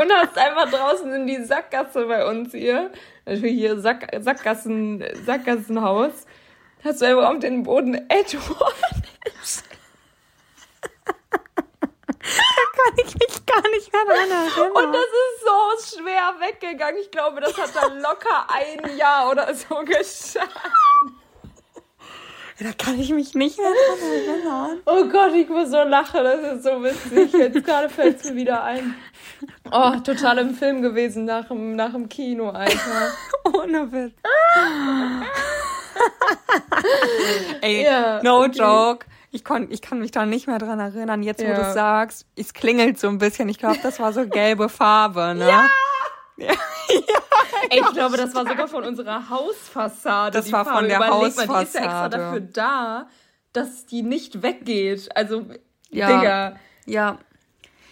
Und hast einfach draußen in die Sackgasse bei uns hier, natürlich hier Sack, Sackgassen, Sackgassenhaus, hast du einfach auf den Boden Edward. Da kann ich mich gar nicht mehr dran erinnern. Und das ist so schwer weggegangen. Ich glaube, das hat dann locker ein Jahr oder so gestanden. Da kann ich mich nicht mehr dran erinnern. Oh Gott, ich muss so lachen, das ist so witzig. Jetzt gerade fällt es mir wieder ein. Oh, total im Film gewesen nach dem, nach dem Kino, Alter. [LAUGHS] Ohne Witz. [LAUGHS] Ey, ja, no okay. joke. Ich, kon, ich kann mich da nicht mehr dran erinnern. Jetzt, wo ja. du sagst, es klingelt so ein bisschen. Ich glaube, das war so gelbe Farbe, ne? Ja! [LAUGHS] Ja, Ey, ich glaube, das war sogar von unserer Hausfassade. Das war Farbe. von der Überleg Hausfassade. Mal, die ist ja extra dafür da, dass die nicht weggeht. Also, ja. Digga. Ja.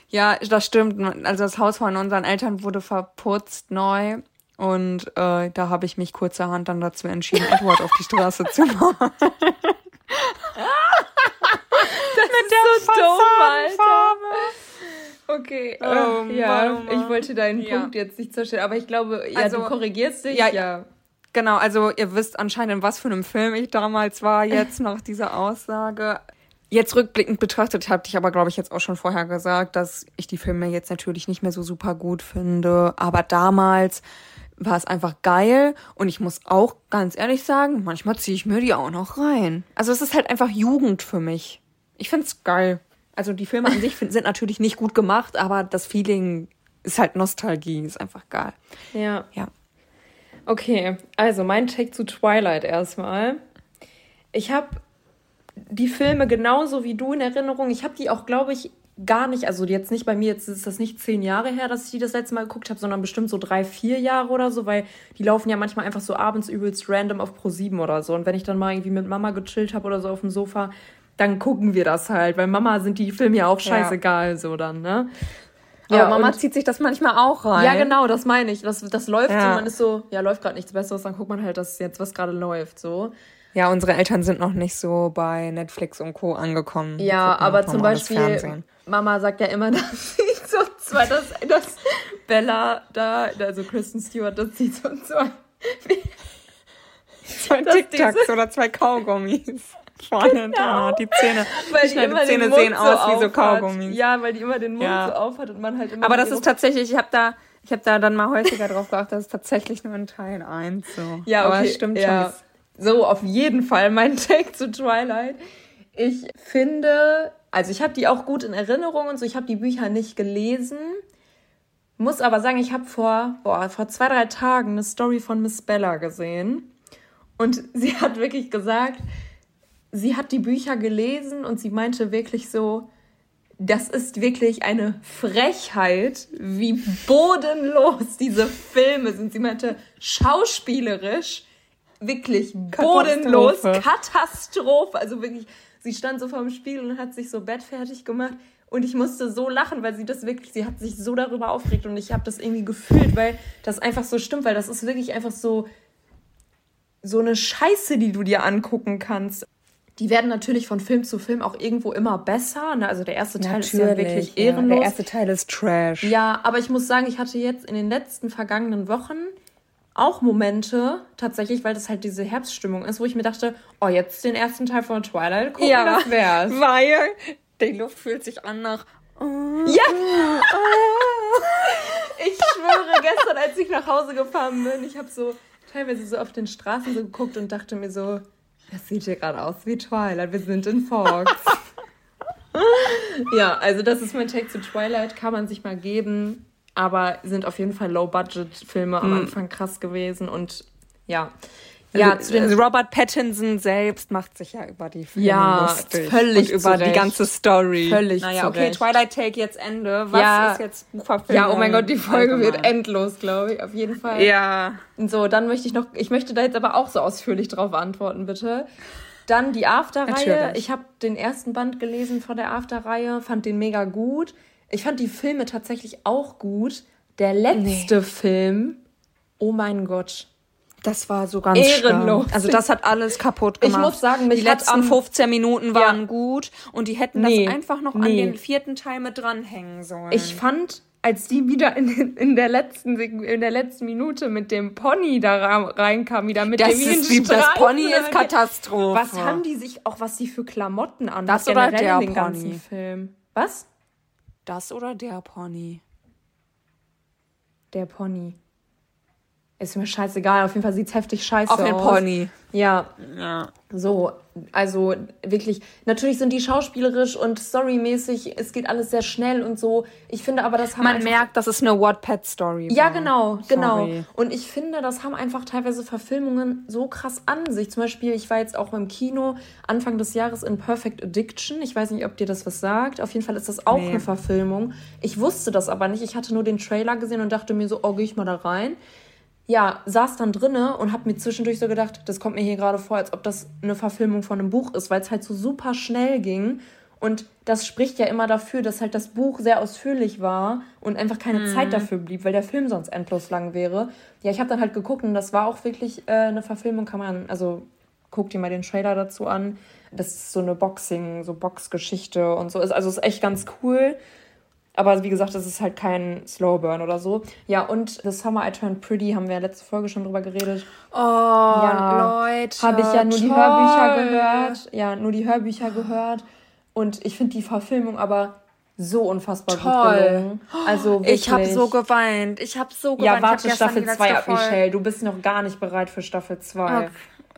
Ja, das stimmt. Also das Haus von unseren Eltern wurde verputzt neu. Und äh, da habe ich mich kurzerhand dann dazu entschieden, Edward auf die Straße zu machen. [LAUGHS] Mit der so dumm, Alter. Okay, oh, äh, ja, Mann, oh Mann. ich wollte deinen ja. Punkt jetzt nicht zerstören, aber ich glaube, ja, also, du korrigierst dich, ja. ja. Genau, also ihr wisst anscheinend, in was für einem Film ich damals war, jetzt nach dieser Aussage. Jetzt rückblickend betrachtet hatte ich aber, glaube ich, jetzt auch schon vorher gesagt, dass ich die Filme jetzt natürlich nicht mehr so super gut finde. Aber damals war es einfach geil und ich muss auch ganz ehrlich sagen, manchmal ziehe ich mir die auch noch rein. Also es ist halt einfach Jugend für mich. Ich find's geil. Also die Filme an sich sind natürlich nicht gut gemacht, aber das Feeling ist halt Nostalgie, ist einfach geil. Ja. Ja. Okay, also mein Take zu Twilight erstmal. Ich habe die Filme genauso wie du in Erinnerung. Ich habe die auch, glaube ich, gar nicht, also jetzt nicht bei mir, jetzt ist das nicht zehn Jahre her, dass ich die das letzte Mal geguckt habe, sondern bestimmt so drei, vier Jahre oder so, weil die laufen ja manchmal einfach so abends übelst random auf Pro 7 oder so. Und wenn ich dann mal irgendwie mit Mama gechillt habe oder so auf dem Sofa, dann gucken wir das halt, weil Mama sind die Filme ja auch scheißegal, ja. so dann, ne? Ja, Aber Mama zieht sich das manchmal auch rein. Ja, genau, das meine ich. Das, das läuft ja. so, man ist so, ja, läuft gerade nichts Besseres, dann guckt man halt das jetzt, was gerade läuft, so. Ja, unsere Eltern sind noch nicht so bei Netflix und Co. angekommen. Ja, aber zum Beispiel, Mama sagt ja immer, [LAUGHS] dass sie so zwei, dass, dass Bella da, also Kristen Stewart, dass sie so zwei, [LAUGHS] zwei Tic-Tacs oder zwei Kaugummis vorne genau. hat die Zähne. [LAUGHS] Weil die, die Zähne sehen aus wie so Kaugummis. Ja, weil die immer den Mund ja. so auf hat und man halt immer. Aber das ist tatsächlich, ich habe da, ich habe da dann mal [LAUGHS] häufiger drauf geachtet, das ist tatsächlich nur in Teil 1 so. Ja, okay. Aber stimmt ja. schon. So, auf jeden Fall mein [LAUGHS] Take zu Twilight. Ich finde, also ich habe die auch gut in Erinnerung und so, ich habe die Bücher nicht gelesen. Muss aber sagen, ich habe vor, boah, vor zwei, drei Tagen eine Story von Miss Bella gesehen. Und sie hat wirklich gesagt, sie hat die Bücher gelesen und sie meinte wirklich so, das ist wirklich eine Frechheit, wie bodenlos diese Filme sind. Sie meinte, schauspielerisch wirklich bodenlos, Katastrophe. Also wirklich, sie stand so vor dem Spiegel und hat sich so bettfertig gemacht. Und ich musste so lachen, weil sie das wirklich, sie hat sich so darüber aufgeregt und ich habe das irgendwie gefühlt, weil das einfach so stimmt, weil das ist wirklich einfach so, so eine Scheiße, die du dir angucken kannst. Die werden natürlich von Film zu Film auch irgendwo immer besser. Ne? Also der erste Teil natürlich, ist ja wirklich ehrenlos. Ja, der erste Teil ist Trash. Ja, aber ich muss sagen, ich hatte jetzt in den letzten vergangenen Wochen auch Momente, tatsächlich, weil das halt diese Herbststimmung ist, wo ich mir dachte, oh, jetzt den ersten Teil von Twilight gucken, ja, das wär's. Weil die Luft fühlt sich an nach... Ja! ich schwöre, gestern, als ich nach Hause gefahren bin, ich habe so teilweise so auf den Straßen so geguckt und dachte mir so, das sieht hier gerade aus wie Twilight. Wir sind in Fox. [LAUGHS] ja, also das ist mein Take zu Twilight. Kann man sich mal geben. Aber sind auf jeden Fall Low-Budget-Filme am hm. Anfang krass gewesen. Und ja. Ja, also, zu den also Robert Pattinson selbst macht sich ja über die Filme ja, lustig. völlig und über zurecht. die ganze Story. Völlig Naja, okay, Twilight Take jetzt Ende. Was ja. ist jetzt Buchverfilmung? Ja, oh mein Gott, die Folge wird endlos, glaube ich, auf jeden Fall. Ja. So, dann möchte ich noch, ich möchte da jetzt aber auch so ausführlich drauf antworten, bitte. Dann die After-Reihe. Ich habe den ersten Band gelesen von der After-Reihe, fand den mega gut. Ich fand die Filme tatsächlich auch gut. Der letzte nee. Film, oh mein Gott das war so ganz ehrenlos. Stark. Also das hat alles kaputt gemacht. Ich muss sagen, mich die letzten 15 Minuten waren ja. gut und die hätten nee, das einfach noch nee. an den vierten Teil mit dranhängen sollen. Ich fand, als die wieder in, in der letzten in der letzten Minute mit dem Pony da reinkam, wieder mit das dem ist wie, Das Pony ist Katastrophe. Was haben die sich auch was die für Klamotten an? Das oder der in den Pony. Film. Was? Das oder der Pony? Der Pony. Ist mir scheißegal, auf jeden Fall sieht es heftig scheiße aus. Auf den Pony. Ja. ja. So, also wirklich, natürlich sind die schauspielerisch und storymäßig, es geht alles sehr schnell und so. Ich finde aber, das haben Man merkt, dass es eine Wattpad-Story Ja, genau, genau. Sorry. Und ich finde, das haben einfach teilweise Verfilmungen so krass an sich. Zum Beispiel, ich war jetzt auch im Kino Anfang des Jahres in Perfect Addiction. Ich weiß nicht, ob dir das was sagt. Auf jeden Fall ist das auch nee. eine Verfilmung. Ich wusste das aber nicht. Ich hatte nur den Trailer gesehen und dachte mir so, oh, gehe ich mal da rein ja, saß dann drinne und hab mir zwischendurch so gedacht, das kommt mir hier gerade vor, als ob das eine Verfilmung von einem Buch ist, weil es halt so super schnell ging. Und das spricht ja immer dafür, dass halt das Buch sehr ausführlich war und einfach keine mhm. Zeit dafür blieb, weil der Film sonst endlos lang wäre. Ja, ich habe dann halt geguckt und das war auch wirklich äh, eine Verfilmung, kann man, also guck dir mal den Trailer dazu an. Das ist so eine Boxing, so Boxgeschichte und so. Also ist echt ganz cool. Aber wie gesagt, das ist halt kein Slow Burn oder so. Ja, und The Summer I Turned Pretty haben wir ja letzte Folge schon drüber geredet. Oh, ja, Leute. Habe ich ja nur toll. die Hörbücher gehört. Ja, nur die Hörbücher gehört. Und ich finde die Verfilmung aber so unfassbar Toll. gut gelungen. Also wirklich. Ich habe so geweint. Ich habe so geweint. Ja, warte Staffel 2 ab, Michelle. Du bist noch gar nicht bereit für Staffel 2. Okay.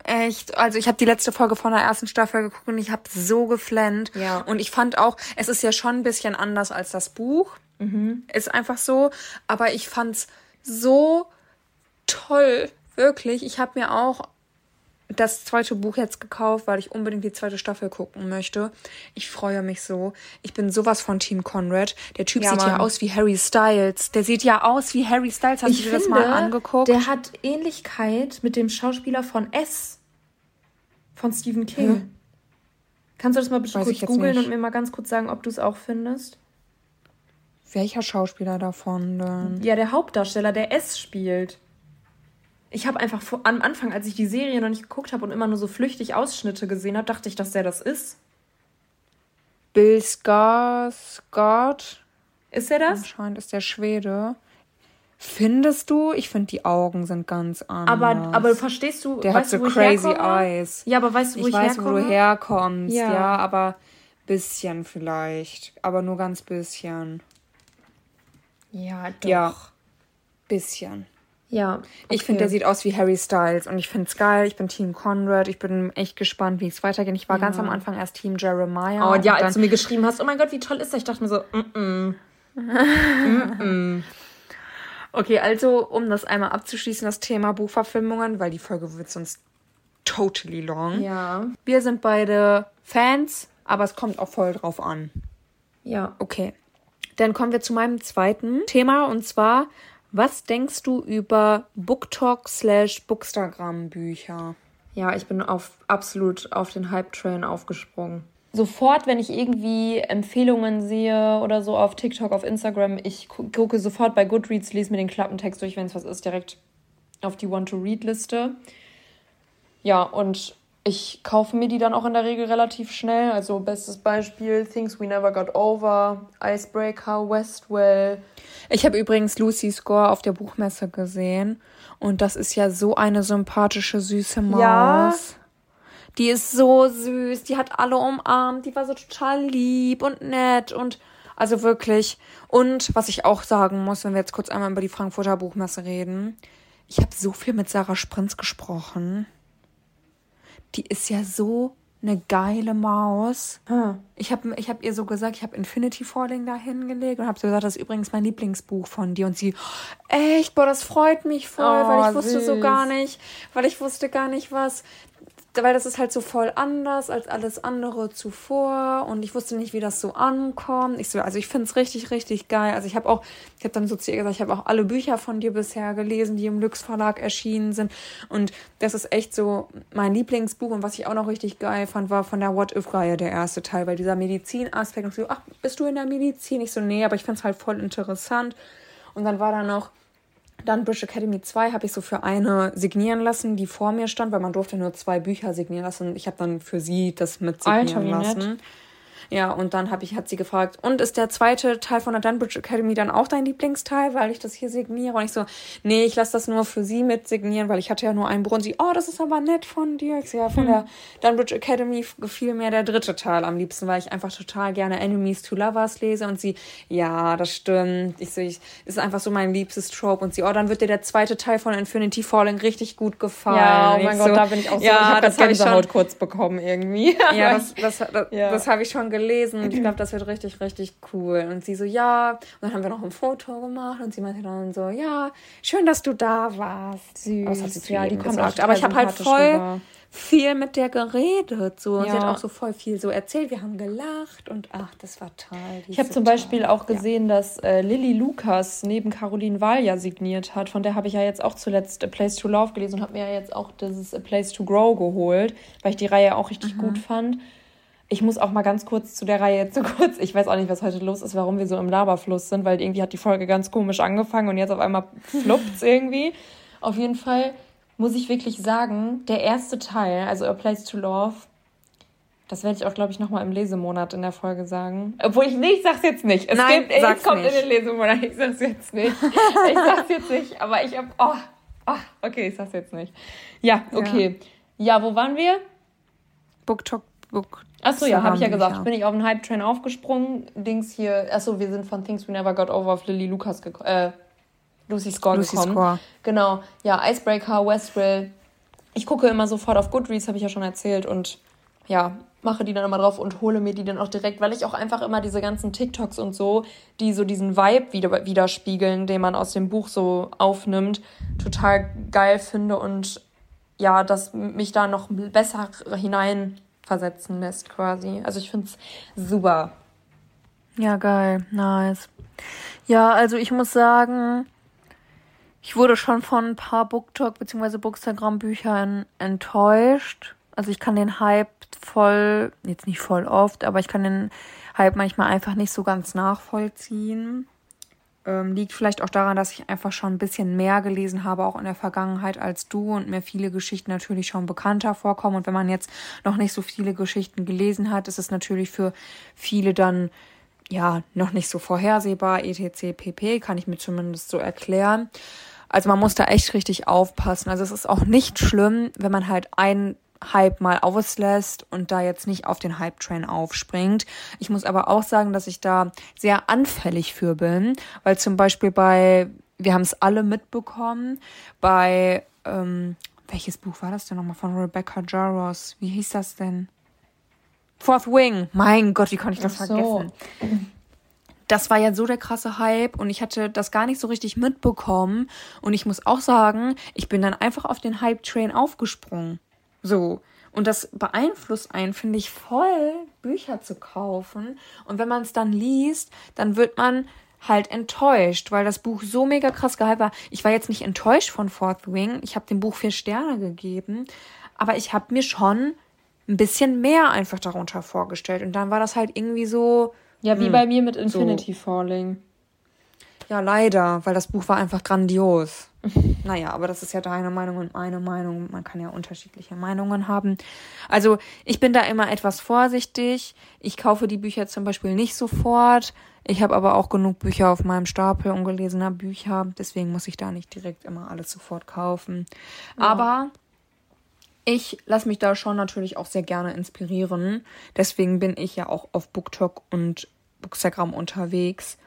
Echt, also ich habe die letzte Folge von der ersten Staffel geguckt und ich habe so geflennt. Ja. Und ich fand auch, es ist ja schon ein bisschen anders als das Buch. Mhm. Ist einfach so. Aber ich fand's so toll. Wirklich. Ich habe mir auch das zweite Buch jetzt gekauft, weil ich unbedingt die zweite Staffel gucken möchte. Ich freue mich so. Ich bin sowas von Team Conrad. Der Typ ja, sieht Mann. ja aus wie Harry Styles. Der sieht ja aus wie Harry Styles. Hast ich du dir das mal angeguckt? Der hat Ähnlichkeit mit dem Schauspieler von S. Von Stephen King. Hm. Kannst du das mal bitte kurz googeln und mir mal ganz kurz sagen, ob du es auch findest? Welcher Schauspieler davon denn? Ja, der Hauptdarsteller, der S spielt ich habe einfach vor, am Anfang, als ich die Serie noch nicht geguckt habe und immer nur so flüchtig Ausschnitte gesehen habe, dachte ich, dass der das ist. Bill Skarsgård. Ist er das? Anscheinend ist der Schwede. Findest du? Ich finde, die Augen sind ganz anders. Aber, aber verstehst du, der hat so crazy eyes. Ja, aber weißt du, wo ich, ich weiß, herkomme? wo du herkommst. Ja. ja, aber bisschen vielleicht. Aber nur ganz bisschen. Ja, doch. Ja, bisschen. Ja. Okay. Ich finde, der sieht aus wie Harry Styles und ich finde es geil. Ich bin Team Conrad. Ich bin echt gespannt, wie es weitergeht. Ich war ja. ganz am Anfang erst Team Jeremiah. Oh, ja, als du mir geschrieben hast, oh mein Gott, wie toll ist er? Ich dachte mir so, mm -mm. mm -mm. Okay, also, um das einmal abzuschließen, das Thema Buchverfilmungen, weil die Folge wird sonst totally long. Ja. Wir sind beide Fans, aber es kommt auch voll drauf an. Ja. Okay. Dann kommen wir zu meinem zweiten Thema und zwar was denkst du über BookTalk slash Bookstagram Bücher? Ja, ich bin auf absolut auf den Hype-Train aufgesprungen. Sofort, wenn ich irgendwie Empfehlungen sehe oder so auf TikTok, auf Instagram, ich gucke sofort bei Goodreads, lese mir den Klappentext durch, wenn es was ist, direkt auf die Want-to-Read-Liste. Ja, und ich kaufe mir die dann auch in der Regel relativ schnell. Also bestes Beispiel Things We Never Got Over, Icebreaker, Westwell. Ich habe übrigens Lucy Score auf der Buchmesse gesehen und das ist ja so eine sympathische süße Maus. Ja. Die ist so süß, die hat alle umarmt, die war so total lieb und nett und also wirklich. Und was ich auch sagen muss, wenn wir jetzt kurz einmal über die Frankfurter Buchmesse reden, ich habe so viel mit Sarah Sprinz gesprochen die ist ja so eine geile Maus. Hm. Ich habe ich hab ihr so gesagt, ich habe Infinity Falling da hingelegt und habe so gesagt, das ist übrigens mein Lieblingsbuch von dir. Und sie, echt, boah, das freut mich voll, oh, weil ich wusste süß. so gar nicht, weil ich wusste gar nicht, was weil das ist halt so voll anders als alles andere zuvor und ich wusste nicht, wie das so ankommt. Ich so, also ich finde es richtig, richtig geil. Also ich habe auch, ich habe dann so zu ihr gesagt, ich habe auch alle Bücher von dir bisher gelesen, die im Lux Verlag erschienen sind und das ist echt so mein Lieblingsbuch und was ich auch noch richtig geil fand, war von der What If Reihe der erste Teil, weil dieser Medizinaspekt und so, ach, bist du in der Medizin? Ich so, nee, aber ich finde es halt voll interessant. Und dann war da noch dann British Academy 2 habe ich so für eine signieren lassen, die vor mir stand, weil man durfte nur zwei Bücher signieren lassen. Ich habe dann für sie das mit signieren Alter, lassen. Nett. Ja, und dann hab ich, hat sie gefragt, und ist der zweite Teil von der Dunbridge Academy dann auch dein Lieblingsteil, weil ich das hier signiere? Und ich so, nee, ich lasse das nur für sie mit signieren, weil ich hatte ja nur ein Buch. Und sie, oh, das ist aber nett von dir. Ich so, ja, von hm. der Dunbridge Academy gefiel mir der dritte Teil am liebsten, weil ich einfach total gerne Enemies to Lovers lese. Und sie, ja, das stimmt. Ich so, ich, ist einfach so mein liebstes Trope. Und sie, oh, dann wird dir der zweite Teil von Infinity Falling richtig gut gefallen. Ja, oh mein Gott, so, da bin ich auch so, ja, ich habe das Gänsehaut kurz bekommen irgendwie. Ja, [LAUGHS] das, das, das, ja. das habe ich schon gelesen und ich glaube, [CLEARS THROAT] das wird richtig, richtig cool. Und sie so, ja. Und dann haben wir noch ein Foto gemacht und sie meinte dann so, ja, schön, dass du da warst. Süß. Aber hat sie ja, die kommt gesagt. Aber ich habe halt voll viel mit der geredet. So. Ja. Sie hat auch so voll viel so erzählt. Wir haben gelacht und ach, das war toll. Ich habe zum Beispiel auch gesehen, ja. dass äh, Lilly Lukas neben Caroline Wahl signiert hat. Von der habe ich ja jetzt auch zuletzt A Place to Love gelesen und habe mir ja jetzt auch dieses A Place to Grow geholt, weil ich die Reihe auch richtig mhm. gut fand. Ich muss auch mal ganz kurz zu der Reihe zu kurz. Ich weiß auch nicht, was heute los ist, warum wir so im Laberfluss sind, weil irgendwie hat die Folge ganz komisch angefangen und jetzt auf einmal fluppt irgendwie. Auf jeden Fall muss ich wirklich sagen, der erste Teil, also A Place to Love, Das werde ich auch, glaube ich, nochmal im Lesemonat in der Folge sagen. Obwohl ich nicht, ich sag's jetzt nicht. Es Nein, gibt, es kommt nicht. in den Lesemonat, ich sag's jetzt nicht. ich sag's jetzt nicht, aber ich hab, oh, oh, okay, ich sag's jetzt nicht. Ja, okay. Ja, ja wo waren wir? Book. Achso, ja, habe ich ja gesagt. Bin ich auf den Hype-Train aufgesprungen. Dings hier, achso, wir sind von Things We Never Got Over auf Lily Lucas gekommen. Äh, Lucy Score Lucy gekommen. Score. Genau. Ja, Icebreaker, Westwell. Ich gucke immer sofort auf Goodreads, habe ich ja schon erzählt. Und ja, mache die dann immer drauf und hole mir die dann auch direkt, weil ich auch einfach immer diese ganzen TikToks und so, die so diesen Vibe wieder, widerspiegeln, den man aus dem Buch so aufnimmt, total geil finde und ja, das mich da noch besser hineinversetzen lässt quasi. Also ich finde es super. Ja, geil, nice. Ja, also ich muss sagen, ich wurde schon von ein paar BookTok bzw. Bookstagram Büchern enttäuscht. Also ich kann den Hype voll, jetzt nicht voll oft, aber ich kann den Hype manchmal einfach nicht so ganz nachvollziehen. Ähm, liegt vielleicht auch daran, dass ich einfach schon ein bisschen mehr gelesen habe, auch in der Vergangenheit als du und mir viele Geschichten natürlich schon bekannter vorkommen. Und wenn man jetzt noch nicht so viele Geschichten gelesen hat, ist es natürlich für viele dann ja noch nicht so vorhersehbar. etc. pp. kann ich mir zumindest so erklären. Also man muss da echt richtig aufpassen. Also es ist auch nicht schlimm, wenn man halt ein Hype mal auslässt und da jetzt nicht auf den Hype-Train aufspringt. Ich muss aber auch sagen, dass ich da sehr anfällig für bin, weil zum Beispiel bei, wir haben es alle mitbekommen, bei, ähm, welches Buch war das denn nochmal von Rebecca Jaros? Wie hieß das denn? Fourth Wing. Mein Gott, wie konnte ich das so. vergessen? Das war ja so der krasse Hype und ich hatte das gar nicht so richtig mitbekommen. Und ich muss auch sagen, ich bin dann einfach auf den Hype-Train aufgesprungen. So. Und das beeinflusst einen, finde ich, voll, Bücher zu kaufen. Und wenn man es dann liest, dann wird man halt enttäuscht, weil das Buch so mega krass gehypt war. Ich war jetzt nicht enttäuscht von Fourth Wing. Ich habe dem Buch vier Sterne gegeben. Aber ich habe mir schon ein bisschen mehr einfach darunter vorgestellt. Und dann war das halt irgendwie so. Ja, wie mh, bei mir mit Infinity so. Falling. Ja, leider, weil das Buch war einfach grandios. Naja, aber das ist ja deine Meinung und meine Meinung. Man kann ja unterschiedliche Meinungen haben. Also ich bin da immer etwas vorsichtig. Ich kaufe die Bücher zum Beispiel nicht sofort. Ich habe aber auch genug Bücher auf meinem Stapel ungelesener Bücher. Deswegen muss ich da nicht direkt immer alles sofort kaufen. Ja. Aber ich lasse mich da schon natürlich auch sehr gerne inspirieren. Deswegen bin ich ja auch auf BookTok und Bookstagram unterwegs,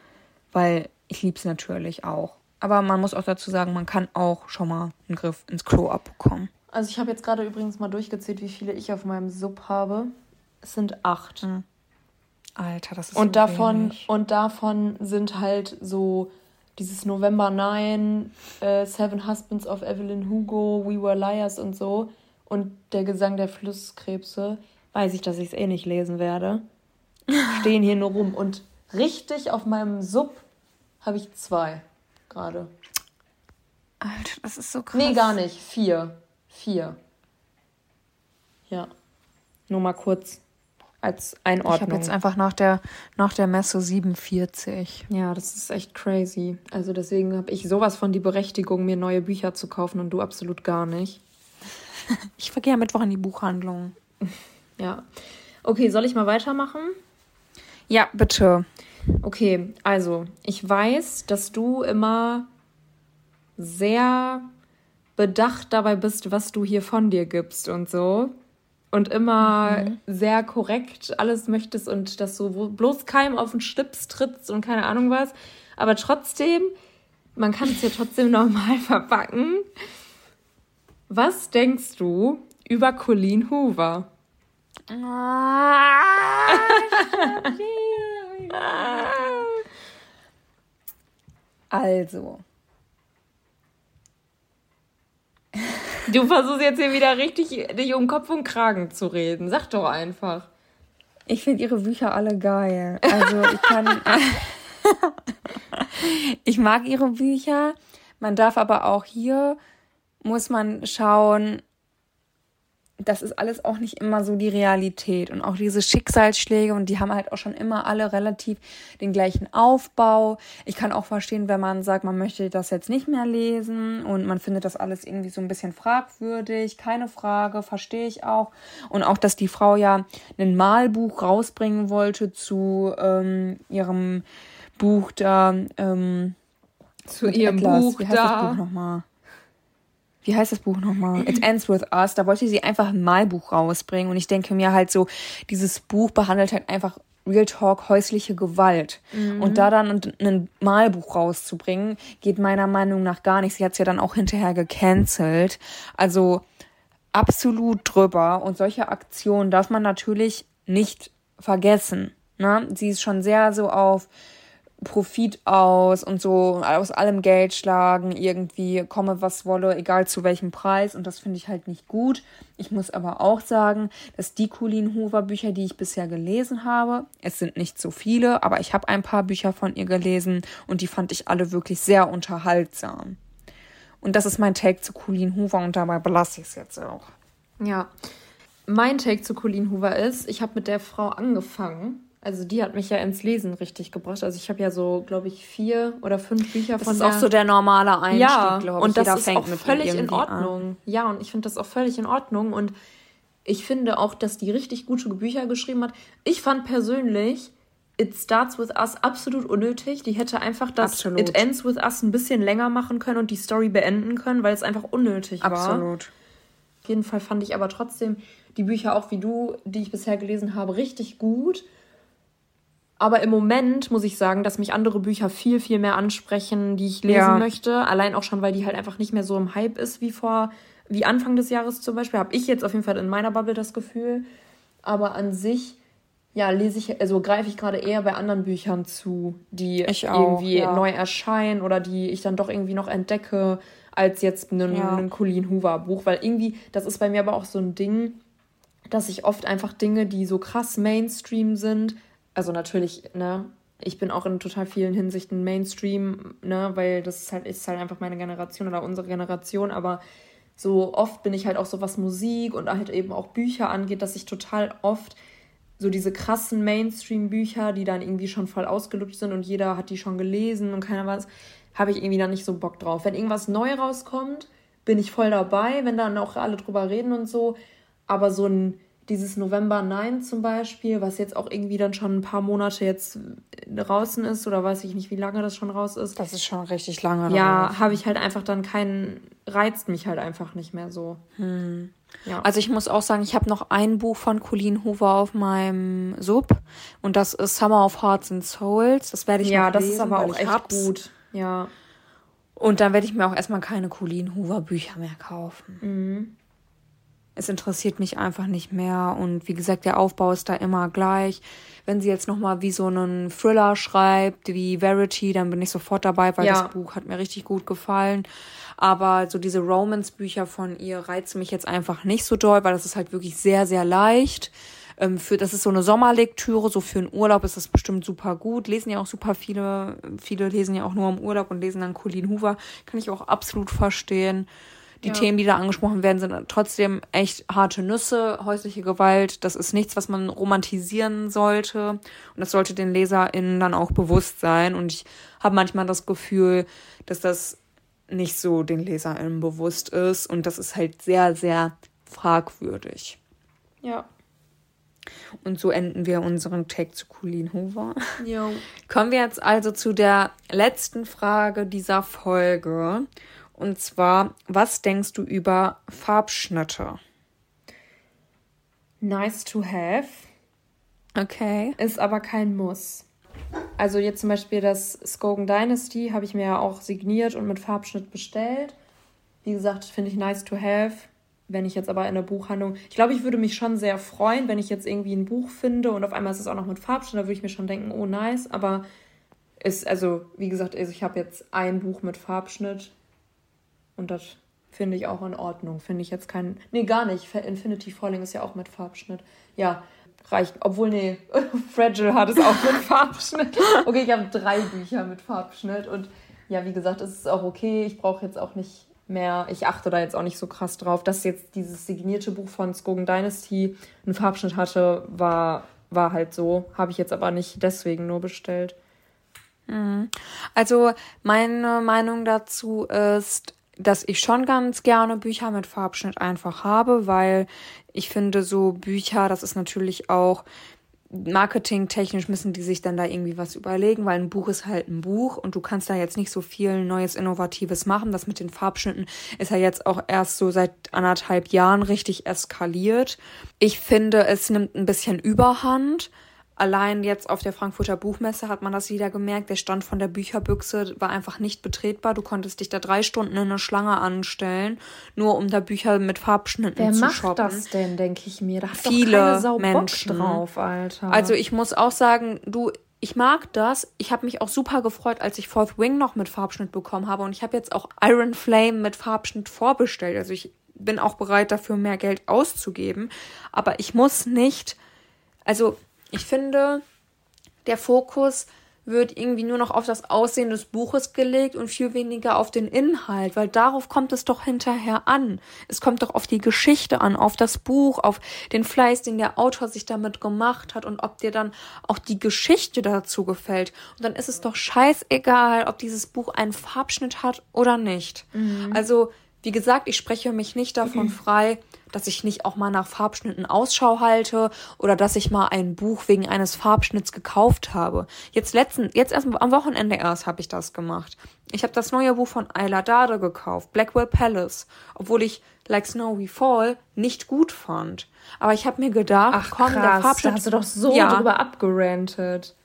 weil ich liebe es natürlich auch. Aber man muss auch dazu sagen, man kann auch schon mal einen Griff ins Klo abbekommen. Also ich habe jetzt gerade übrigens mal durchgezählt, wie viele ich auf meinem Sub habe. Es sind acht. Mhm. Alter, das ist und so davon wenig. Und davon sind halt so dieses November 9, äh, Seven Husbands of Evelyn Hugo, We Were Liars und so. Und der Gesang der Flusskrebse. Weiß ich, dass ich es eh nicht lesen werde. [LAUGHS] Stehen hier nur rum. Und richtig auf meinem Sub habe ich zwei gerade. Alter, das ist so krass. Nee, gar nicht. Vier. Vier. Ja. Nur mal kurz als Einordnung. Ich habe jetzt einfach nach der, nach der Messe 47. Ja, das ist echt crazy. Also deswegen habe ich sowas von die Berechtigung, mir neue Bücher zu kaufen und du absolut gar nicht. [LAUGHS] ich vergehe Mittwoch in die Buchhandlung. Ja. Okay, soll ich mal weitermachen? Ja, bitte. Okay, also ich weiß, dass du immer sehr bedacht dabei bist, was du hier von dir gibst und so. Und immer mhm. sehr korrekt alles möchtest und dass du bloß keinem auf den Schlips trittst und keine Ahnung was. Aber trotzdem, man kann es ja trotzdem [LAUGHS] normal verpacken. Was denkst du über Colleen Hoover? Ah, Also. Du versuchst jetzt hier wieder richtig dich um Kopf und Kragen zu reden. Sag doch einfach. Ich finde ihre Bücher alle geil. Also ich kann. [LAUGHS] ich mag ihre Bücher. Man darf aber auch hier, muss man schauen, das ist alles auch nicht immer so die Realität. Und auch diese Schicksalsschläge, und die haben halt auch schon immer alle relativ den gleichen Aufbau. Ich kann auch verstehen, wenn man sagt, man möchte das jetzt nicht mehr lesen und man findet das alles irgendwie so ein bisschen fragwürdig. Keine Frage, verstehe ich auch. Und auch, dass die Frau ja ein Malbuch rausbringen wollte zu ähm, ihrem Buch da. Ähm, zu ihrem Atlas. Buch Wie heißt da. Das Buch nochmal? Wie heißt das Buch nochmal? It Ends With Us. Da wollte sie einfach ein Malbuch rausbringen. Und ich denke mir halt so, dieses Buch behandelt halt einfach Real Talk häusliche Gewalt. Mhm. Und da dann ein Malbuch rauszubringen, geht meiner Meinung nach gar nicht. Sie hat es ja dann auch hinterher gecancelt. Also absolut drüber. Und solche Aktionen darf man natürlich nicht vergessen. Ne? Sie ist schon sehr so auf Profit aus und so aus allem Geld schlagen, irgendwie komme was wolle, egal zu welchem Preis. Und das finde ich halt nicht gut. Ich muss aber auch sagen, dass die Colleen Hoover Bücher, die ich bisher gelesen habe, es sind nicht so viele, aber ich habe ein paar Bücher von ihr gelesen und die fand ich alle wirklich sehr unterhaltsam. Und das ist mein Take zu Colleen Hoover und dabei belasse ich es jetzt auch. Ja. Mein Take zu Colleen Hoover ist, ich habe mit der Frau angefangen also die hat mich ja ins Lesen richtig gebracht. Also ich habe ja so, glaube ich, vier oder fünf Bücher das von Das ist auch so der normale Einstieg, ja, glaube ich. Und das Jeder ist auch völlig in Ordnung. An. Ja, und ich finde das auch völlig in Ordnung. Und ich finde auch, dass die richtig gute Bücher geschrieben hat. Ich fand persönlich It Starts With Us absolut unnötig. Die hätte einfach das absolut. It Ends With Us ein bisschen länger machen können und die Story beenden können, weil es einfach unnötig war. Absolut. Auf jeden Fall fand ich aber trotzdem die Bücher auch wie du, die ich bisher gelesen habe, richtig gut. Aber im Moment muss ich sagen, dass mich andere Bücher viel, viel mehr ansprechen, die ich lesen ja. möchte. Allein auch schon, weil die halt einfach nicht mehr so im Hype ist wie vor, wie Anfang des Jahres zum Beispiel. Habe ich jetzt auf jeden Fall in meiner Bubble das Gefühl. Aber an sich, ja, lese ich, also greife ich gerade eher bei anderen Büchern zu, die auch, irgendwie ja. neu erscheinen oder die ich dann doch irgendwie noch entdecke, als jetzt ein, ja. Colleen Hoover Buch. Weil irgendwie, das ist bei mir aber auch so ein Ding, dass ich oft einfach Dinge, die so krass Mainstream sind, also natürlich, ne, ich bin auch in total vielen Hinsichten Mainstream, ne, weil das ist halt, ist halt einfach meine Generation oder unsere Generation, aber so oft bin ich halt auch so, was Musik und halt eben auch Bücher angeht, dass ich total oft so diese krassen Mainstream-Bücher, die dann irgendwie schon voll ausgelutscht sind und jeder hat die schon gelesen und keiner weiß, habe ich irgendwie dann nicht so Bock drauf. Wenn irgendwas neu rauskommt, bin ich voll dabei, wenn dann auch alle drüber reden und so, aber so ein dieses November 9 zum Beispiel, was jetzt auch irgendwie dann schon ein paar Monate jetzt draußen ist oder weiß ich nicht, wie lange das schon raus ist. Das ist schon richtig lange. Ja, habe ich halt einfach dann keinen, reizt mich halt einfach nicht mehr so. Hm. Ja. Also ich muss auch sagen, ich habe noch ein Buch von Colleen Hoover auf meinem Sub und das ist Summer of Hearts and Souls. Das werde ich ja, noch lesen. Ja, das ist aber auch echt hab's. gut. Ja. Und dann werde ich mir auch erstmal keine Colleen Hoover Bücher mehr kaufen. Mhm es interessiert mich einfach nicht mehr. Und wie gesagt, der Aufbau ist da immer gleich. Wenn sie jetzt nochmal wie so einen Thriller schreibt, wie Verity, dann bin ich sofort dabei, weil ja. das Buch hat mir richtig gut gefallen. Aber so diese Romance-Bücher von ihr reizen mich jetzt einfach nicht so doll, weil das ist halt wirklich sehr, sehr leicht. Ähm, für, das ist so eine Sommerlektüre, so für einen Urlaub ist das bestimmt super gut. Lesen ja auch super viele, viele lesen ja auch nur im Urlaub und lesen dann Colleen Hoover. Kann ich auch absolut verstehen. Die ja. Themen, die da angesprochen werden, sind trotzdem echt harte Nüsse. Häusliche Gewalt, das ist nichts, was man romantisieren sollte. Und das sollte den LeserInnen dann auch bewusst sein. Und ich habe manchmal das Gefühl, dass das nicht so den LeserInnen bewusst ist. Und das ist halt sehr, sehr fragwürdig. Ja. Und so enden wir unseren Tag zu Colleen Hoover. Jo. Kommen wir jetzt also zu der letzten Frage dieser Folge. Und zwar, was denkst du über Farbschnitte? Nice to have. Okay. Ist aber kein Muss. Also jetzt zum Beispiel das Skogan Dynasty habe ich mir ja auch signiert und mit Farbschnitt bestellt. Wie gesagt, finde ich nice to have. Wenn ich jetzt aber in der Buchhandlung, ich glaube, ich würde mich schon sehr freuen, wenn ich jetzt irgendwie ein Buch finde und auf einmal ist es auch noch mit Farbschnitt, da würde ich mir schon denken, oh nice. Aber ist, also wie gesagt, also ich habe jetzt ein Buch mit Farbschnitt und das finde ich auch in Ordnung. Finde ich jetzt kein. Nee, gar nicht. Infinity Falling ist ja auch mit Farbschnitt. Ja, reicht. Obwohl, nee, [LAUGHS] Fragile hat es auch mit [LAUGHS] Farbschnitt. Okay, ich habe drei Bücher mit Farbschnitt und ja, wie gesagt, es ist auch okay. Ich brauche jetzt auch nicht mehr, ich achte da jetzt auch nicht so krass drauf. Dass jetzt dieses signierte Buch von Skogan Dynasty einen Farbschnitt hatte, war, war halt so. Habe ich jetzt aber nicht deswegen nur bestellt. Mhm. Also meine Meinung dazu ist, dass ich schon ganz gerne Bücher mit Farbschnitt einfach habe, weil ich finde, so Bücher, das ist natürlich auch marketingtechnisch müssen die sich dann da irgendwie was überlegen, weil ein Buch ist halt ein Buch und du kannst da jetzt nicht so viel Neues, Innovatives machen. Das mit den Farbschnitten ist ja jetzt auch erst so seit anderthalb Jahren richtig eskaliert. Ich finde, es nimmt ein bisschen Überhand Allein jetzt auf der Frankfurter Buchmesse hat man das wieder gemerkt. Der Stand von der Bücherbüchse war einfach nicht betretbar. Du konntest dich da drei Stunden in eine Schlange anstellen, nur um da Bücher mit Farbschnitten Wer zu shoppen. Wer macht das denn, denke ich mir? Da hat Viele doch keine Sau Menschen. Bock drauf, Alter. Also ich muss auch sagen, du, ich mag das. Ich habe mich auch super gefreut, als ich Fourth Wing noch mit Farbschnitt bekommen habe. Und ich habe jetzt auch Iron Flame mit Farbschnitt vorbestellt. Also ich bin auch bereit dafür, mehr Geld auszugeben. Aber ich muss nicht, also ich finde, der Fokus wird irgendwie nur noch auf das Aussehen des Buches gelegt und viel weniger auf den Inhalt, weil darauf kommt es doch hinterher an. Es kommt doch auf die Geschichte an, auf das Buch, auf den Fleiß, den der Autor sich damit gemacht hat und ob dir dann auch die Geschichte dazu gefällt. Und dann ist es doch scheißegal, ob dieses Buch einen Farbschnitt hat oder nicht. Mhm. Also, wie gesagt, ich spreche mich nicht davon frei, dass ich nicht auch mal nach Farbschnitten Ausschau halte oder dass ich mal ein Buch wegen eines Farbschnitts gekauft habe. Jetzt letzten, jetzt erst am Wochenende erst habe ich das gemacht. Ich habe das neue Buch von Ayla Dade gekauft, Blackwell Palace, obwohl ich Like Snow We Fall nicht gut fand. Aber ich habe mir gedacht, Ach, komm, krass, der Farbschnitt. Da hast du doch so ja. drüber abgerantet.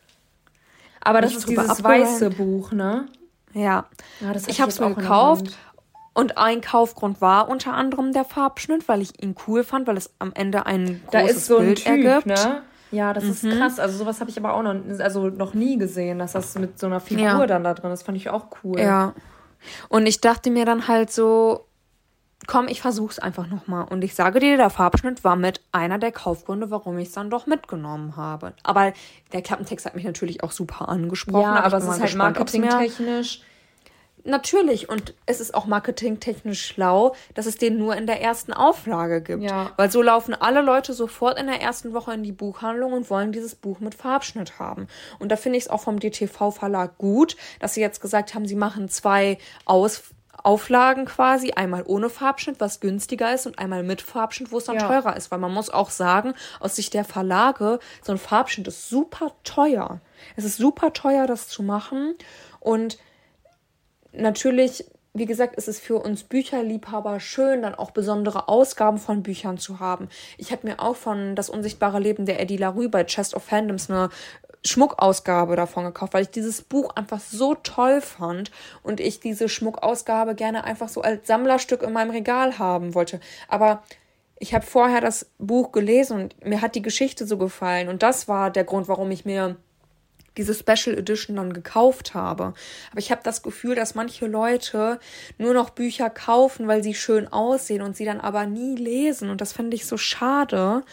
Aber das ist dieses weiße Buch, ne? Ja. ja das ich habe es mir gekauft und ein Kaufgrund war unter anderem der Farbschnitt, weil ich ihn cool fand, weil es am Ende ein großes da ist so ein Bild typ, ergibt. Ne? Ja, das mhm. ist krass. Also sowas habe ich aber auch noch, also noch nie gesehen, dass das mit so einer Figur ja. dann da drin ist. Fand ich auch cool. Ja. Und ich dachte mir dann halt so, komm, ich versuch's einfach nochmal. Und ich sage dir, der Farbschnitt war mit einer der Kaufgründe, warum ich es dann doch mitgenommen habe. Aber der Klappentext hat mich natürlich auch super angesprochen. Ja, aber, aber es ist halt marketingtechnisch natürlich, und es ist auch marketingtechnisch schlau, dass es den nur in der ersten Auflage gibt. Ja. Weil so laufen alle Leute sofort in der ersten Woche in die Buchhandlung und wollen dieses Buch mit Farbschnitt haben. Und da finde ich es auch vom DTV-Verlag gut, dass sie jetzt gesagt haben, sie machen zwei Aus Auflagen quasi, einmal ohne Farbschnitt, was günstiger ist, und einmal mit Farbschnitt, wo es dann ja. teurer ist. Weil man muss auch sagen, aus Sicht der Verlage, so ein Farbschnitt ist super teuer. Es ist super teuer, das zu machen. Und natürlich, wie gesagt, ist es für uns Bücherliebhaber schön, dann auch besondere Ausgaben von Büchern zu haben. Ich habe mir auch von Das unsichtbare Leben der Eddie LaRue bei Chest of Fandoms eine Schmuckausgabe davon gekauft, weil ich dieses Buch einfach so toll fand und ich diese Schmuckausgabe gerne einfach so als Sammlerstück in meinem Regal haben wollte. Aber ich habe vorher das Buch gelesen und mir hat die Geschichte so gefallen und das war der Grund, warum ich mir diese Special Edition dann gekauft habe. Aber ich habe das Gefühl, dass manche Leute nur noch Bücher kaufen, weil sie schön aussehen und sie dann aber nie lesen. Und das finde ich so schade.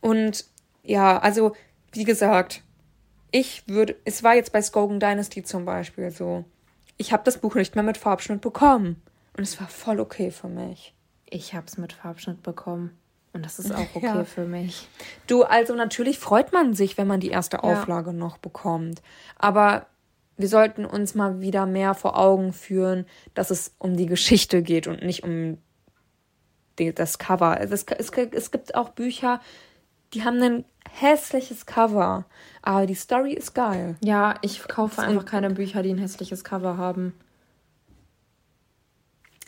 Und ja, also, wie gesagt, ich würde, es war jetzt bei Skogan Dynasty zum Beispiel so. Ich habe das Buch nicht mehr mit Farbschnitt bekommen. Und es war voll okay für mich. Ich habe es mit Farbschnitt bekommen. Und das ist [LAUGHS] auch okay ja. für mich. Du, also natürlich freut man sich, wenn man die erste ja. Auflage noch bekommt. Aber wir sollten uns mal wieder mehr vor Augen führen, dass es um die Geschichte geht und nicht um die, das Cover. Also es, es, es gibt auch Bücher, die haben ein hässliches Cover, aber die Story ist geil. Ja, ich kaufe einfach keine Bücher, die ein hässliches Cover haben.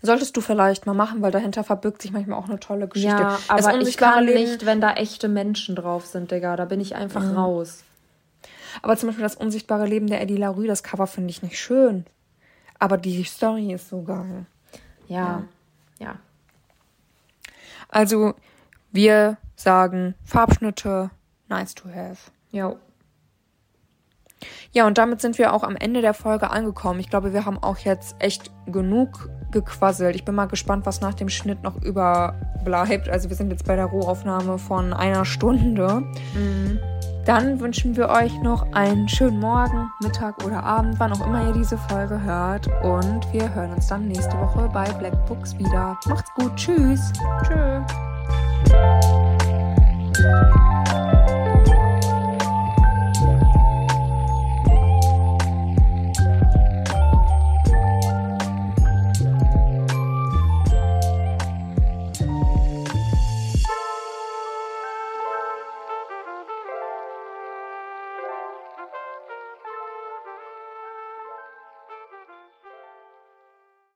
Solltest du vielleicht mal machen, weil dahinter verbirgt sich manchmal auch eine tolle Geschichte. Ja, aber ich kann Leben, nicht, wenn da echte Menschen drauf sind, Digga. Da bin ich einfach mhm. raus. Aber zum Beispiel das unsichtbare Leben der Eddie LaRue, das Cover finde ich nicht schön. Aber die Story ist so geil. Ja. Ja. ja. Also, wir sagen Farbschnitte, nice to have. Ja. Ja, und damit sind wir auch am Ende der Folge angekommen. Ich glaube, wir haben auch jetzt echt genug gequasselt. Ich bin mal gespannt, was nach dem Schnitt noch überbleibt. Also wir sind jetzt bei der Rohaufnahme von einer Stunde. Mhm. Dann wünschen wir euch noch einen schönen Morgen, Mittag oder Abend, wann auch immer ihr diese Folge hört. Und wir hören uns dann nächste Woche bei Black Books wieder. Macht's gut. Tschüss. Tschüss.